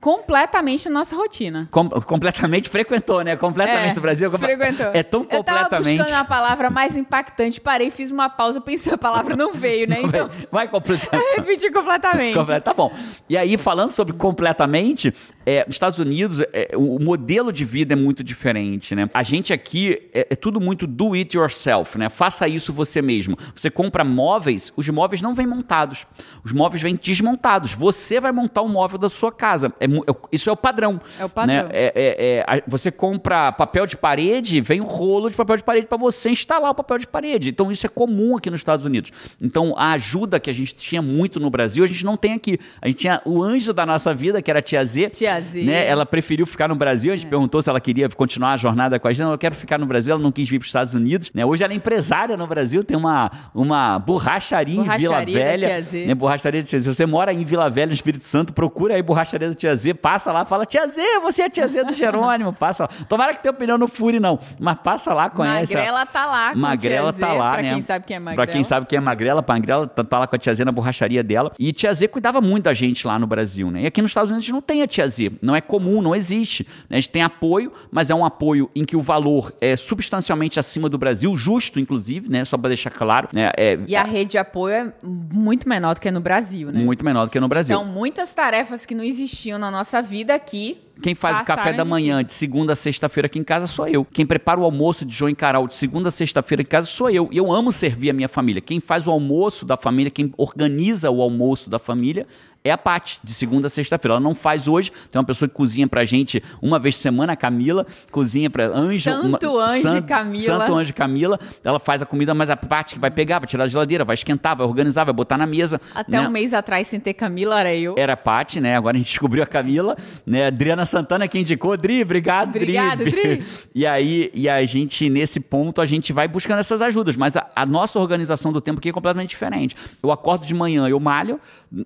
completamente na nossa rotina. Com- completamente frequentou, né? Completamente É, do Brasil. Frequentou. É tão Eu tava completamente. buscando a palavra mais impactante, parei, fiz uma pausa, pensei, a palavra não veio, né? Então, Vai completamente. repeti completamente. Comple- Tá bom. E aí, falando sobre completamente, é, nos Estados Unidos, é, o modelo de vida é muito diferente, né? A gente aqui é, é tudo muito do it yourself, né? Faça isso você mesmo. Você compra móveis, os móveis não vêm montados. Os móveis vêm desmontados. Você vai montar o móvel da sua casa. É é isso é o padrão. É o padrão. né? É- é- é, a- você compra papel de parede, vem um rolo de papel de parede para você instalar o papel de parede. Então isso é comum aqui nos Estados Unidos. Então a ajuda que a gente tinha muito no Brasil, a gente não tem aqui. A gente tinha o anjo da nossa vida, que era a tia Z. Tia Z. Né? Ela preferiu ficar no Brasil. A gente perguntou se ela queria continuar a jornada com a gente. Não, eu quero ficar no Brasil. Ela não quis vir para os Estados Unidos. Né? Hoje ela é empresária no Brasil, tem uma, uma borracharia, em Vila Borracharia Velha. Né? Borracharia da Tia Z. Se você mora em Vila Velha, no Espírito Santo, procura aí Borracharia da Tia Z, passa lá, fala, Tia Z, você é a Tia Z do Jerônimo, passa lá. Tomara que teu pneu não fure, não. Mas passa lá, conhece. a- Magrela tá lá com Magrela Tia Z, tá lá, pra né? quem sabe quem é Magrela. Pra quem sabe quem é Magrela, Magrela tá, tá lá com a Tia Z na borracharia dela. E Tia Z cuidava muito da gente lá no Brasil, né? E aqui nos Estados Unidos não tem a Tia Z. Não é comum, não existe. A gente tem apoio, mas é um apoio em que o valor é substancialmente acima do Brasil, justo, inclusive, né? Só pra deixar claro. Né? É, E a rede de apoio é muito menor do que no Brasil, né? muito menor do que no Brasil. Então, muitas tarefas que não existiam na nossa vida aqui. Quem faz o passaram café a da manhã de segunda a sexta-feira aqui em casa sou eu. Quem prepara o almoço de João e Carol de segunda a sexta-feira em casa sou eu. E eu amo servir a minha família. Quem faz o almoço da família, quem organiza o almoço da família é a Paty, de segunda a sexta-feira. Ela não faz hoje, tem uma pessoa que cozinha pra gente uma vez por semana, a Camila, cozinha pra Anjo. Santo Anjo e Camila. Santo Anjo e Camila. Ela faz a comida, mas a Paty que vai pegar, vai tirar da geladeira, vai esquentar, vai organizar, vai botar na mesa. Até né? um mês atrás, sem ter Camila, era eu. era a Paty, né? Agora a gente descobriu a Camila, né? Adriana Santana que indicou, Dri, obrigado, Obrigado, Dri. E aí, e a gente, nesse ponto, a gente vai buscando essas ajudas, mas a, a nossa organização do tempo aqui é completamente diferente. Eu acordo de manhã, eu malho,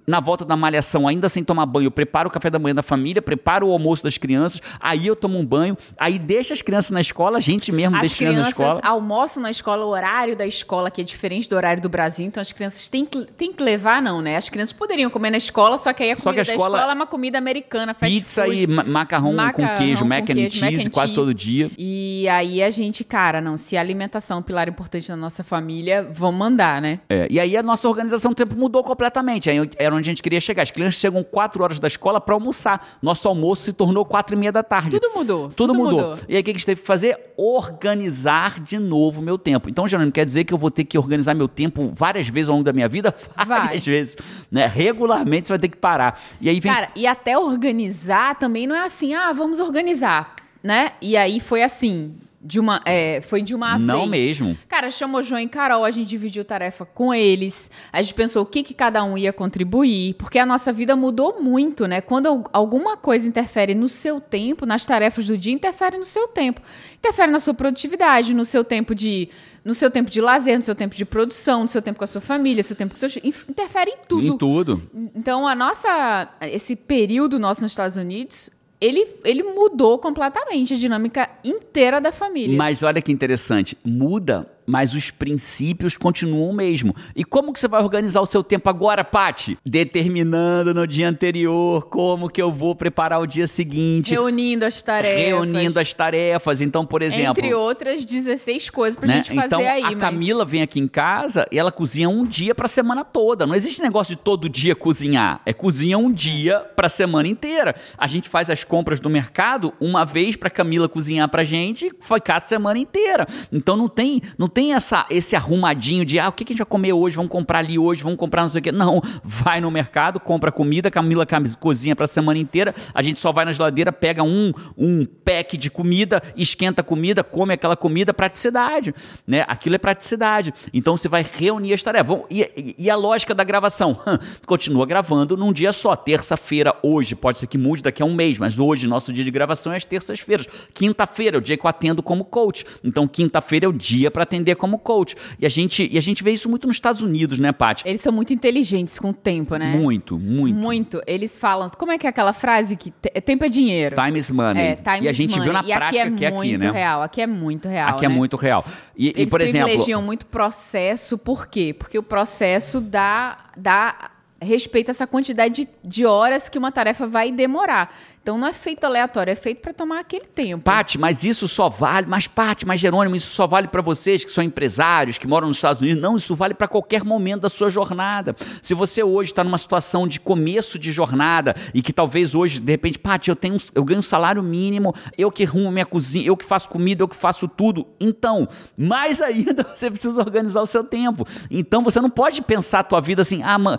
na volta da malhação, ainda sem tomar banho, eu preparo o café da manhã da família, preparo o almoço das crianças, aí eu tomo um banho, aí deixa as crianças na escola, a gente mesmo As deixa as crianças na crianças escola. almoçam na escola, o horário da escola, que é diferente do horário do Brasil, então as crianças têm que, têm que levar, não, né? As crianças poderiam comer na escola, só que aí a Só comida que a da escola- escola é uma comida americana, Pizza food. e ma- macarrão, com Macarrão queijo, com mac and queijo, cheese, mac and quase cheese. todo dia. E aí a gente, cara, não, se a alimentação é um pilar importante na nossa família, vamos mandar, né? É, e aí a nossa organização do tempo mudou completamente. Aí era onde a gente queria chegar. As crianças chegam 4 horas da escola para almoçar. Nosso almoço se tornou 4 e meia da tarde. Tudo mudou, Tudo, tudo mudou. mudou. E aí o que a gente teve que fazer? Organizar de novo o meu tempo. Então, Jerônimo, quer dizer que eu vou ter que organizar meu tempo várias vezes ao longo da minha vida? Várias Vai. vezes. Né? Regularmente você vai ter que parar. E aí vem. Cara, e até organizar também não é assim, ah, vamos organizar, né? E aí foi assim, de uma, é, foi de uma Não vez. mesmo. Cara, chamou João e Carol, a gente dividiu tarefa com eles, a gente pensou o que, que cada um ia contribuir, porque a nossa vida mudou muito, né? Quando al- alguma coisa interfere no seu tempo, nas tarefas do dia, interfere no seu tempo. Interfere na sua produtividade, no seu tempo de. No seu tempo de lazer, no seu tempo de produção, no seu tempo com a sua família, no seu tempo com seus. Interfere em tudo. Em tudo. Então, a nossa. Esse período nosso nos Estados Unidos ele, ele mudou completamente a dinâmica inteira da família. Mas olha que interessante, muda mas os princípios continuam o mesmo. E como que você vai organizar o seu tempo agora, Pati? Determinando no dia anterior como que eu vou preparar o dia seguinte. Reunindo as tarefas. Reunindo as tarefas. Então, por exemplo... Entre outras 16 coisas pra né? gente fazer então, aí. a mas... Camila vem aqui em casa e ela cozinha um dia pra semana toda. Não existe negócio de todo dia cozinhar. É cozinha um dia pra semana inteira. A gente faz as compras do mercado uma vez pra Camila cozinhar pra gente e ficar a semana inteira. Então não tem, não tem tem essa, esse arrumadinho de, ah, o que, a gente vai comer hoje? Vamos comprar ali hoje, vamos comprar não sei o quê. Não, vai no mercado, compra comida, Camila cozinha para a semana inteira, a gente só vai na geladeira, pega um, um pack de comida, esquenta a comida, come aquela comida, praticidade, né? Aquilo é praticidade. Então você vai reunir as tarefas. E, e, e a lógica da gravação? Continua gravando num dia só, terça-feira, hoje, pode ser que mude daqui a um mês, mas hoje, nosso dia de gravação é as terças-feiras. Quinta-feira é o dia que eu atendo como coach. Então, quinta-feira é o dia para atender como coach. E a gente, e a gente vê isso muito nos Estados Unidos, né, Paty? Eles são muito inteligentes com o tempo, né? Muito, muito. Muito. Eles falam. Como é que é aquela frase que tempo é dinheiro? Time is money. É, time e a gente money. viu na e prática aqui é que é aqui, né? Real. Aqui é muito real. Aqui é né? é muito real. E, Eles e por exemplo. privilegiam muito processo, por quê? Porque o processo dá. dá respeita essa quantidade de, de horas que uma tarefa vai demorar. Então não é feito aleatório, é feito para tomar aquele tempo. Pati, mas isso só vale, mas Pati, mas Jerônimo, isso só vale para vocês que são empresários, que moram nos Estados Unidos. Não, isso vale para qualquer momento da sua jornada. Se você hoje está numa situação de começo de jornada e que talvez hoje, de repente, Pati, eu tenho, eu ganho um salário mínimo, eu que arrumo minha cozinha, eu que faço comida, eu que faço tudo. Então, mais ainda você precisa organizar o seu tempo. Então você não pode pensar a tua vida assim, ah, mano,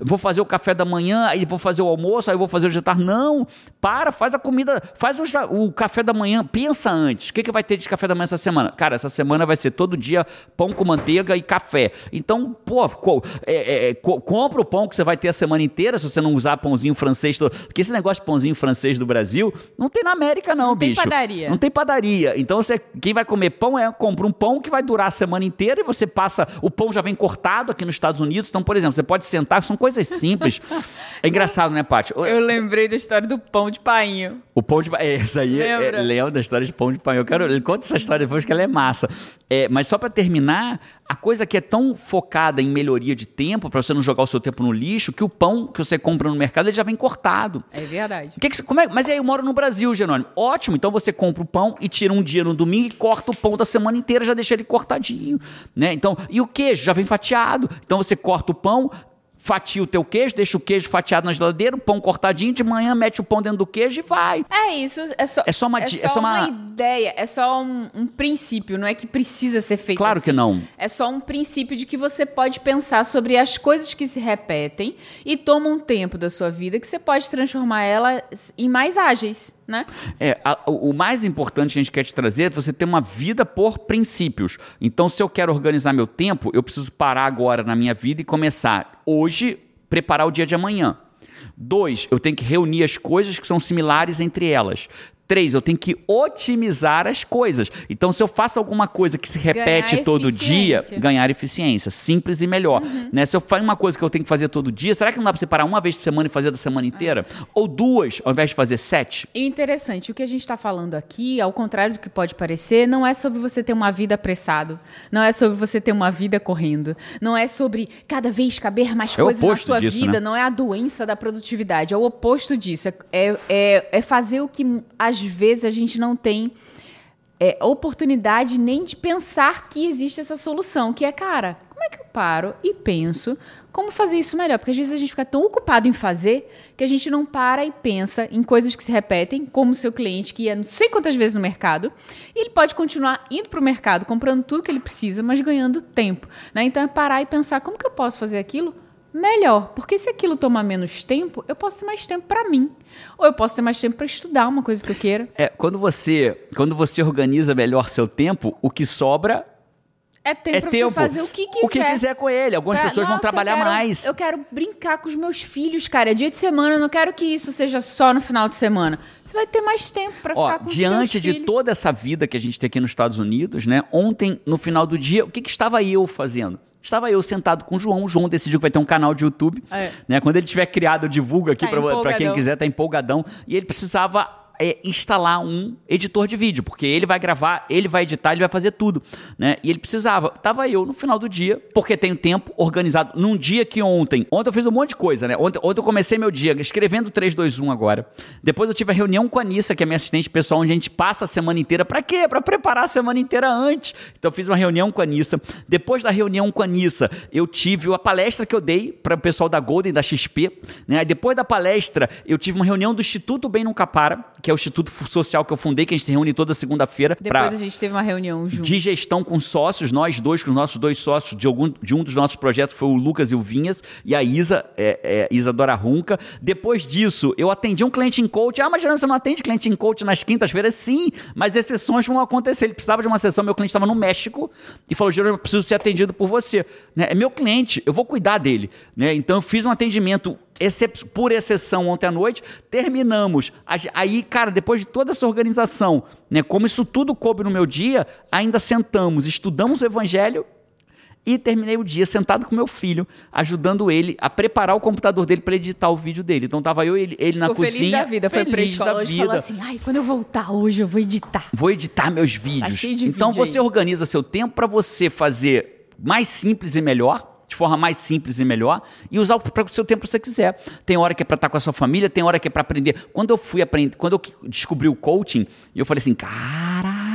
vou fazer o café da manhã, aí vou fazer o almoço, aí vou fazer o jantar. Não, para, faz a comida, faz o, o café da manhã, pensa antes. O que, que vai ter de café da manhã essa semana? Cara, essa semana vai ser todo dia pão com manteiga e café. Então, pô, co, é, é, co, compra o pão que você vai ter a semana inteira, se você não usar pãozinho francês. Todo, porque esse negócio de pãozinho francês do Brasil não tem na América, não, não bicho. Não tem padaria. Não tem padaria. Então, você, quem vai comer pão é compra um pão que vai durar a semana inteira e você passa. O pão já vem cortado aqui nos Estados Unidos. Então, por exemplo, você pode sentar, são coisas simples. É engraçado, né, Paty? Eu lembrei da história do pão de painho. O pão de painho. Essa aí é, é, lembra da história de pão de painho. Eu quero. Conta essa história depois que ela é massa. É, mas só para terminar, a coisa que é tão focada em melhoria de tempo, para você não jogar o seu tempo no lixo, que o pão que você compra no mercado ele já vem cortado. É verdade. Que que, como é, mas aí eu moro no Brasil, Jerônimo. Ótimo, então você compra o pão e tira um dia no domingo e corta o pão da semana inteira, já deixa ele cortadinho. Né? Então, e o queijo já vem fatiado. Então você corta o pão, fatia o teu queijo, deixa o queijo fatiado na geladeira, o pão cortadinho, de manhã mete o pão dentro do queijo e vai. É isso, é só, é só uma, é só é só uma... uma ideia, é só um, um, princípio, não é que precisa ser feito Claro assim. que não. É só um princípio de que você pode pensar sobre as coisas que se repetem e tomam um tempo da sua vida que você pode transformar elas em mais ágeis né? É, a, o mais importante que a gente quer te trazer é você ter uma vida por princípios. Então, se eu quero organizar meu tempo, eu preciso parar agora na minha vida e começar hoje preparar o dia de amanhã. Dois, eu tenho que reunir as coisas que são similares entre elas. Três, eu tenho que otimizar as coisas. Então, se eu faço alguma coisa que se repete ganhar todo dia, ganhar eficiência. Simples e melhor. Uhum. Né? Se eu faço uma coisa que eu tenho que fazer todo dia, será que não dá para separar uma vez por semana e fazer da semana inteira? Ou duas, ao invés de fazer sete? Interessante, o que a gente está falando aqui, ao contrário do que pode parecer, não é sobre você ter uma vida apressado. Não é sobre você ter uma vida correndo. Não é sobre cada vez caber mais É coisas na sua disso, vida. né? Não é a doença da produtividade. É o oposto disso. É, é, é- é fazer o que às vezes a gente não tem é, oportunidade nem de pensar que existe essa solução, que é, cara, como é que eu paro e penso como fazer isso melhor? Porque às vezes a gente fica tão ocupado em fazer que a gente não para e pensa em coisas que se repetem, como o seu cliente que ia não sei quantas vezes no mercado, e ele pode continuar indo para o mercado, comprando tudo que ele precisa, mas ganhando tempo. Né? Então é parar e pensar como que eu posso fazer aquilo melhor, porque se aquilo tomar menos tempo, eu posso ter mais tempo para mim, ou eu posso ter mais tempo para estudar uma coisa que eu queira. É, quando você, quando você organiza melhor seu tempo, o que sobra É tempo é para tempo. você fazer o que quiser. O que quiser com ele. Algumas Pra- pessoas vão Nossa, eu trabalhar quero- mais. Eu quero brincar com os meus filhos, cara. É dia de semana, eu não quero que isso seja só no final de semana. Você vai ter mais tempo para ficar com os diante de filhos. toda essa vida que a gente tem aqui nos Estados Unidos, né? Ontem, no final do dia, o que, que estava eu fazendo? Estava eu sentado com o João. O João decidiu que vai ter um canal de YouTube. É. Né? Quando ele tiver criado, eu divulgo aqui Tá para quem quiser, tá empolgadão. E ele precisava é, instalar um editor de vídeo, porque ele vai gravar, ele vai editar, ele vai fazer tudo, né? E ele precisava. Tava eu no final do dia, porque tenho tempo organizado num dia que ontem, ontem eu fiz um monte de coisa, né? Ontem, ontem eu comecei meu dia escrevendo 321 agora. Depois eu tive a reunião com a Anissa, que é minha assistente pessoal, onde a gente passa a semana inteira. Pra quê? Pra preparar a semana inteira antes. Então eu fiz uma reunião com a Anissa. Depois da reunião com a Anissa, eu tive a palestra que eu dei para o pessoal da Golden, da XP. Né? Aí Depois da palestra, eu tive uma reunião do Instituto Bem Nunca Para, que é o Instituto Social que eu fundei, que a gente se reúne toda segunda-feira. Depois a gente teve uma reunião junto. de gestão com sócios, nós dois, com os nossos dois sócios de, algum, de um dos nossos projetos, foi o Lucas e o Vinhas, e a Isa, é, é, Isadora Runca. Depois disso, eu atendi um cliente em coach. Ah, mas Geraldo, você não atende cliente em coach nas quintas-feiras? Sim, mas exceções vão acontecer. Ele precisava de uma sessão, meu cliente estava no México e falou, Geraldo, eu preciso ser atendido por você. Né? É meu cliente, eu vou cuidar dele. Né? Então, eu fiz um atendimento excep- por exceção ontem à noite, terminamos. Aí, cara, depois de toda essa organização, né, como isso tudo coube no meu dia, ainda sentamos, estudamos o evangelho e terminei o dia sentado com meu filho, ajudando ele a preparar o computador dele para editar o vídeo dele. Então tava eu e ele, ele na cozinha, feliz da vida, foi pra feliz escola da hoje vida. falou assim, ai, quando eu voltar hoje eu vou editar. Vou editar meus vídeos. Tá cheio de então vídeo você aí. organiza seu tempo para você fazer mais simples e melhor, de forma mais simples e melhor, e usar para o seu tempo que você quiser. Tem hora que é para estar com a sua família, tem hora que é para aprender. Quando eu fui aprender, quando eu descobri o coaching, eu falei assim, caraca,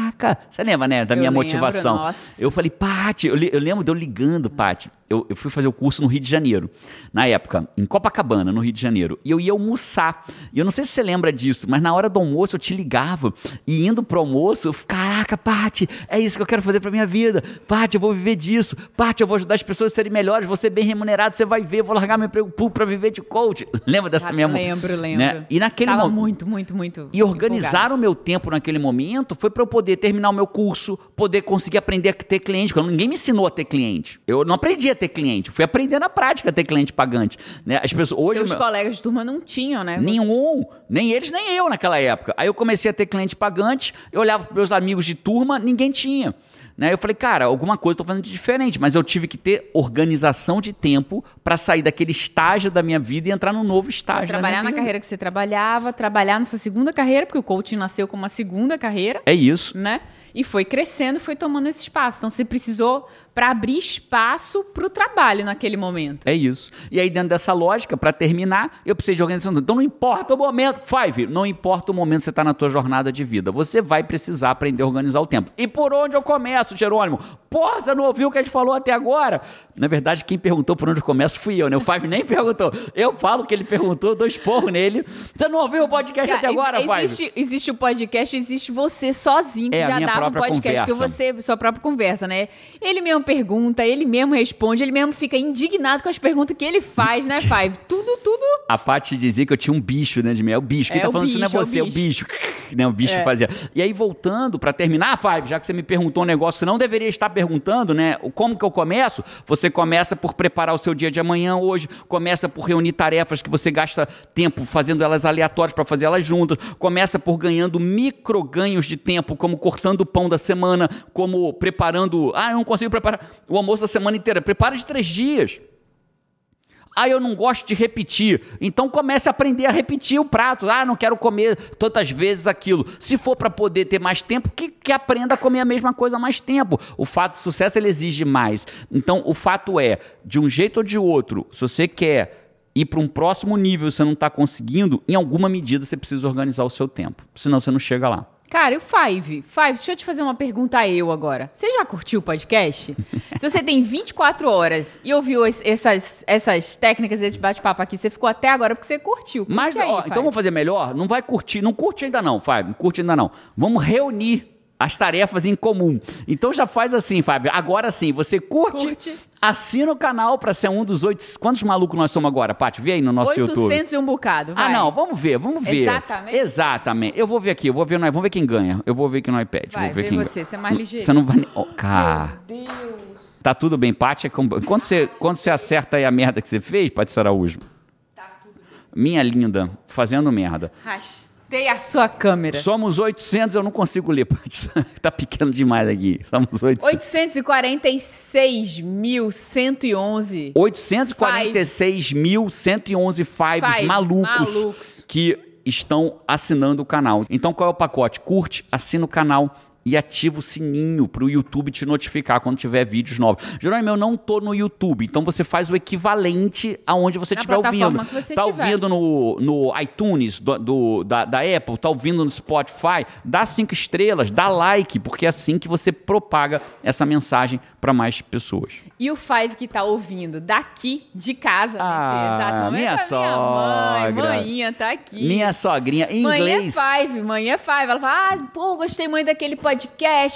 você lembra, né, da Eu minha lembro, motivação? nossa. Eu falei, Paty, eu, eu lembro de eu ligando, Paty. Eu, eu fui fazer o curso no Rio de Janeiro, na época, em Copacabana, no Rio de Janeiro. E eu ia almoçar. E eu não sei se você lembra disso, mas na hora do almoço eu te ligava. E indo pro almoço, eu, caraca, Paty, é isso que eu quero fazer pra minha vida. Paty, eu vou viver disso. Paty, eu vou ajudar as pessoas a serem melhores, vou ser bem remunerado, você vai ver, vou largar meu emprego público pra viver de coach. Lembra dessa Ah, mesma? lembro, lembro. Né? E naquele momento. muito, muito, muito. E organizar o meu tempo naquele momento foi para eu poder terminar o meu curso, poder conseguir aprender a ter cliente, porque ninguém me ensinou a ter cliente. Eu não aprendi a ter cliente, fui aprender na prática a ter cliente pagante. Né? As pessoas hoje Seus meu- colegas de turma não tinham, né? Nenhum, nem eles, nem eu naquela época. Aí eu comecei a ter cliente pagante, eu olhava para meus amigos de turma, ninguém tinha. Né? Eu falei, cara, alguma coisa eu tô fazendo de diferente, mas eu tive que ter organização de tempo para sair daquele estágio da minha vida e entrar num novo estágio. Trabalhar na carreira que você trabalhava, trabalhar nessa segunda carreira, porque o coaching nasceu como uma segunda carreira, É isso. né? E foi crescendo, foi tomando esse espaço. Então você precisou para abrir espaço para o trabalho naquele momento. É isso. E aí, dentro dessa lógica, para terminar, eu preciso de organização. Então, não importa o momento, Five, não importa o momento que você está na tua jornada de vida. Você vai precisar aprender a organizar o tempo. E por onde eu começo, Jerônimo? Porra, você não ouviu o que a gente falou até agora? Na verdade, quem perguntou por onde eu começo fui eu, né? O Five nem perguntou. Eu falo que ele perguntou, dou esporro nele. Você não ouviu o podcast até agora, Five? existe, existe o podcast, existe você sozinho que É, já dava um podcast, que conversa. você, sua própria conversa, né? Ele mesmo pergunta, ele mesmo responde, ele mesmo fica indignado com as perguntas que ele faz, né, Five? Tudo, tudo. A Paty dizia que eu tinha um bicho dentro de mim. É o bicho. Quem É tá falando isso não é é você, é o bicho. Né, o bicho É. fazia. E aí, voltando pra terminar, Five, já que você me perguntou um negócio que você não deveria estar perguntando, né? Como que eu começo? Você começa por preparar o seu dia de amanhã hoje, começa por reunir tarefas que você gasta tempo fazendo elas aleatórias para fazer elas juntas, começa por ganhando micro ganhos de tempo, como cortando o pão da semana, como preparando. Ah, eu não consigo preparar o almoço da semana inteira. Prepara de três dias. Ah, eu não gosto de repetir. Então comece a aprender a repetir o prato. Ah, não quero comer tantas vezes aquilo. Se for para poder ter mais tempo, que, que aprenda a comer a mesma coisa mais tempo. O fato de sucesso ele exige mais. Então o fato é, de um jeito ou de outro, se você quer ir para um próximo nível você não está conseguindo, em alguma medida você precisa organizar o seu tempo. Senão você não chega lá. Cara, e o Five? Five, deixa eu te fazer uma pergunta a eu agora. Você já curtiu o podcast? Se você tem 24 horas e ouviu es- essas, essas técnicas desse bate-papo aqui, você ficou até agora porque você curtiu. Curte Mas, aí, ó, Five. então vamos fazer melhor? Não vai curtir, não curte ainda não, Fábio, não curte ainda não. Vamos reunir as tarefas em comum. Então já faz assim, Fábio. Agora sim, você curte, Curte. assina o canal pra ser um dos oito. Quantos malucos nós somos agora, Paty? Vê aí no nosso YouTube. 800 e um bocado, vai. Ah, não, vamos ver, vamos ver. Exatamente. Exatamente. Eu vou ver aqui, eu vou ver, vamos ver quem ganha. Eu vou ver aqui no iPad. Vai, vou ver quem você, ganha. você é mais ligeiro. Você não vai. Oh, cara. Meu Deus. Tá tudo bem, Paty. É Quando você, quando você acerta aí a merda que você fez, Paty Araújo. Tá tudo bem. Minha linda, fazendo merda. Hashtag Tem a sua câmera. Somos 800, eu não consigo ler, Paty. tá pequeno demais aqui. Somos 800. 846.111. 846.111 fives, Fives, malucos, malucos. que estão assinando o canal. Então qual é o pacote? Curte, assina o canal e ativa o sininho para o YouTube te notificar quando tiver vídeos novos. Jerônimo, eu não tô no YouTube, então você faz o equivalente aonde você estiver ouvindo. que você tá tiver. ouvindo no, no iTunes do, do- da, da Apple, tá ouvindo no Spotify, dá cinco estrelas, dá like, porque é assim que você propaga essa mensagem para mais pessoas. E o Five que tá ouvindo daqui de casa, Ah, nesse exato momento, minha sogra. minha mãe, manhinha tá aqui. Minha sogrinha, em inglês. Mãe é Five, mãe é Five. Ela fala, ah, pô, gostei muito daquele podcast,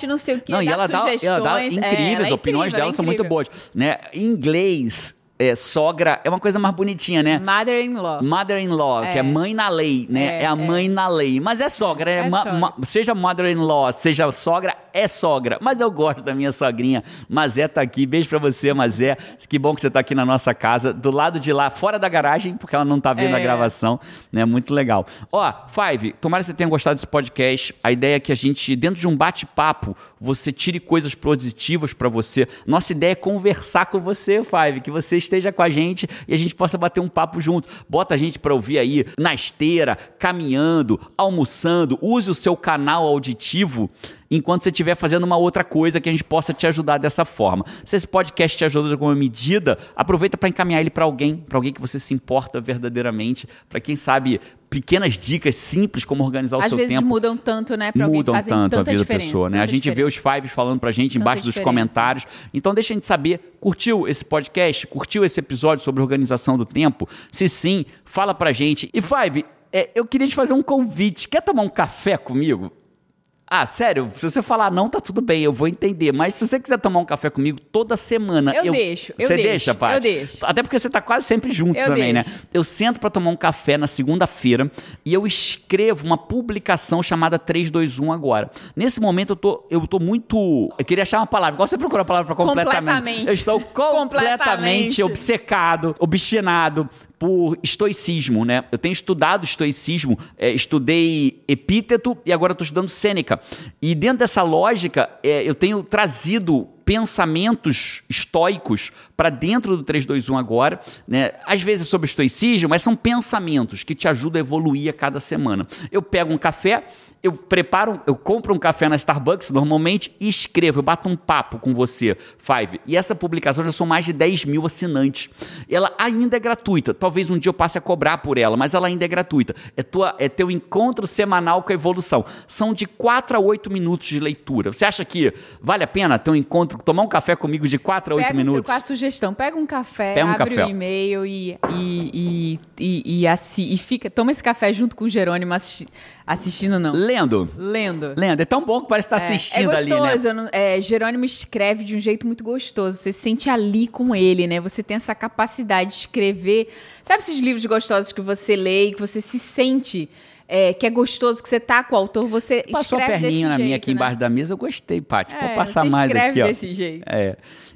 não sei o quê, Não, e dá ela dá, sugestões. ela dá É, incríveis, ela é as opiniões incrível, dela ela é são muito incrível. boas. Né? Em inglês, é, sogra é uma coisa mais bonitinha, né? Mother-in-law. Mother-in-law, que é É. mãe na lei, né? É, É, a é. mãe na lei. Mas é sogra, né? É Ma- sogra. ma- seja mother-in-law, seja sogra, é sogra. Mas eu gosto da minha sogrinha. Mazé tá aqui. Beijo pra você, Mazé. Que bom que você tá aqui na nossa casa, do lado de lá, fora da garagem, porque ela não tá vendo a É. gravação, né? Muito legal. Ó, Five, tomara que você tenha gostado desse podcast. A ideia é que a gente, dentro de um bate-papo, você tire coisas positivas pra você. Nossa ideia é conversar com você, Five, que você esteja com a gente e a gente possa bater um papo junto. Bota a gente pra ouvir aí na esteira, caminhando, almoçando. Use o seu canal auditivo enquanto você estiver fazendo uma outra coisa que a gente possa te ajudar dessa forma. Se esse podcast te ajuda de alguma medida, aproveita para encaminhar ele para alguém, para alguém que você se importa verdadeiramente, para quem sabe pequenas dicas simples como organizar o Às seu vezes tempo mudam tanto, né, pra mudam tanto a tanta vida da pessoa, né? A tanta gente vê diferença. os fives falando pra gente embaixo dos diferença. comentários. Então deixa a gente saber, curtiu esse podcast? Curtiu esse episódio sobre organização do tempo? Se sim, fala pra gente. E Five, é, eu queria te fazer um convite. Quer tomar um café comigo? Ah, sério, se você falar não, tá tudo bem, eu vou entender. Mas se você quiser tomar um café comigo toda semana. Eu deixo, eu Você deixo, deixa, Paty? eu deixo. Até porque você tá quase sempre junto Eu também, né? deixo. Eu sento pra tomar um café na segunda-feira e eu escrevo uma publicação chamada 321 agora. Nesse momento eu tô, eu tô muito. Eu queria achar uma palavra. Igual você procura a palavra pra completamente. Completamente. Eu estou completamente Completamente. obcecado, obstinado por estoicismo, né? Eu tenho estudado estoicismo, é, estudei epíteto e agora estou estudando Sêneca. E dentro dessa lógica, é, eu tenho trazido pensamentos estoicos para dentro do 321 agora, né? Às vezes sobre estoicismo, mas são pensamentos que te ajudam a evoluir a cada semana. Eu pego um café, eu preparo, eu compro um café na Starbucks normalmente e escrevo, eu bato um papo com você, Five. E essa publicação já são mais de 10 mil assinantes. Ela ainda é gratuita. Talvez um dia eu passe a cobrar por ela, mas ela ainda é gratuita. É, tua, é teu encontro semanal com a evolução. São de 4 a 8 minutos de leitura. Você acha que vale a pena ter um encontro, tomar um café comigo de 4 a 8 Pega o seu, minutos? com a sugestão, pega um café, Pega um abre café. o e-mail e, e, e, e, e, assi- e fica, toma esse café junto com o Jerônimo assisti- assistindo, não. Lendo. Lendo. Lendo. É tão bom que parece estar É, assistindo é ali, né? gostoso, eu não- é, Jerônimo escreve de um jeito muito gostoso. Você se sente ali com ele, né? Você tem essa capacidade de escrever. Sabe esses livros gostosos que você lê e que você se sente é, que é gostoso, que você tá com o autor, você Passou a escreve perninha desse na jeito, minha aqui né? embaixo da mesa, eu gostei, Paty. Pode É, passar você mais escreve aqui, ó. desse jeito. É.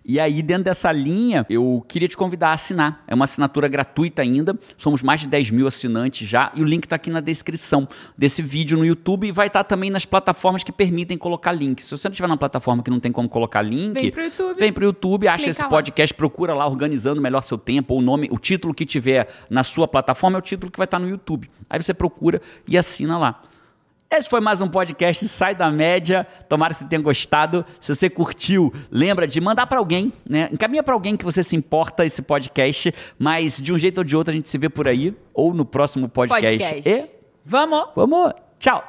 E aí, dentro dessa linha, eu queria te convidar a assinar. É uma assinatura gratuita ainda. Somos mais de 10 mil assinantes já. E o link está aqui na descrição desse vídeo no YouTube e vai estar também nas plataformas que permitem colocar link. Se você não estiver na plataforma que não tem como colocar link, Vem pro YouTube. Vem pro YouTube, acha Clica esse lá. podcast, procura lá organizando melhor seu tempo, ou o nome, o título que tiver na sua plataforma é o título que vai estar no YouTube. Aí você procura e assina lá. Esse foi mais um podcast Sai da Média. Tomara que você tenha gostado. Se você curtiu, lembra de mandar para alguém, né? Encaminha para alguém que você se importa esse podcast, mas de um jeito ou de outro a gente se vê por aí ou no próximo podcast. podcast. E vamos. Vamos. Tchau.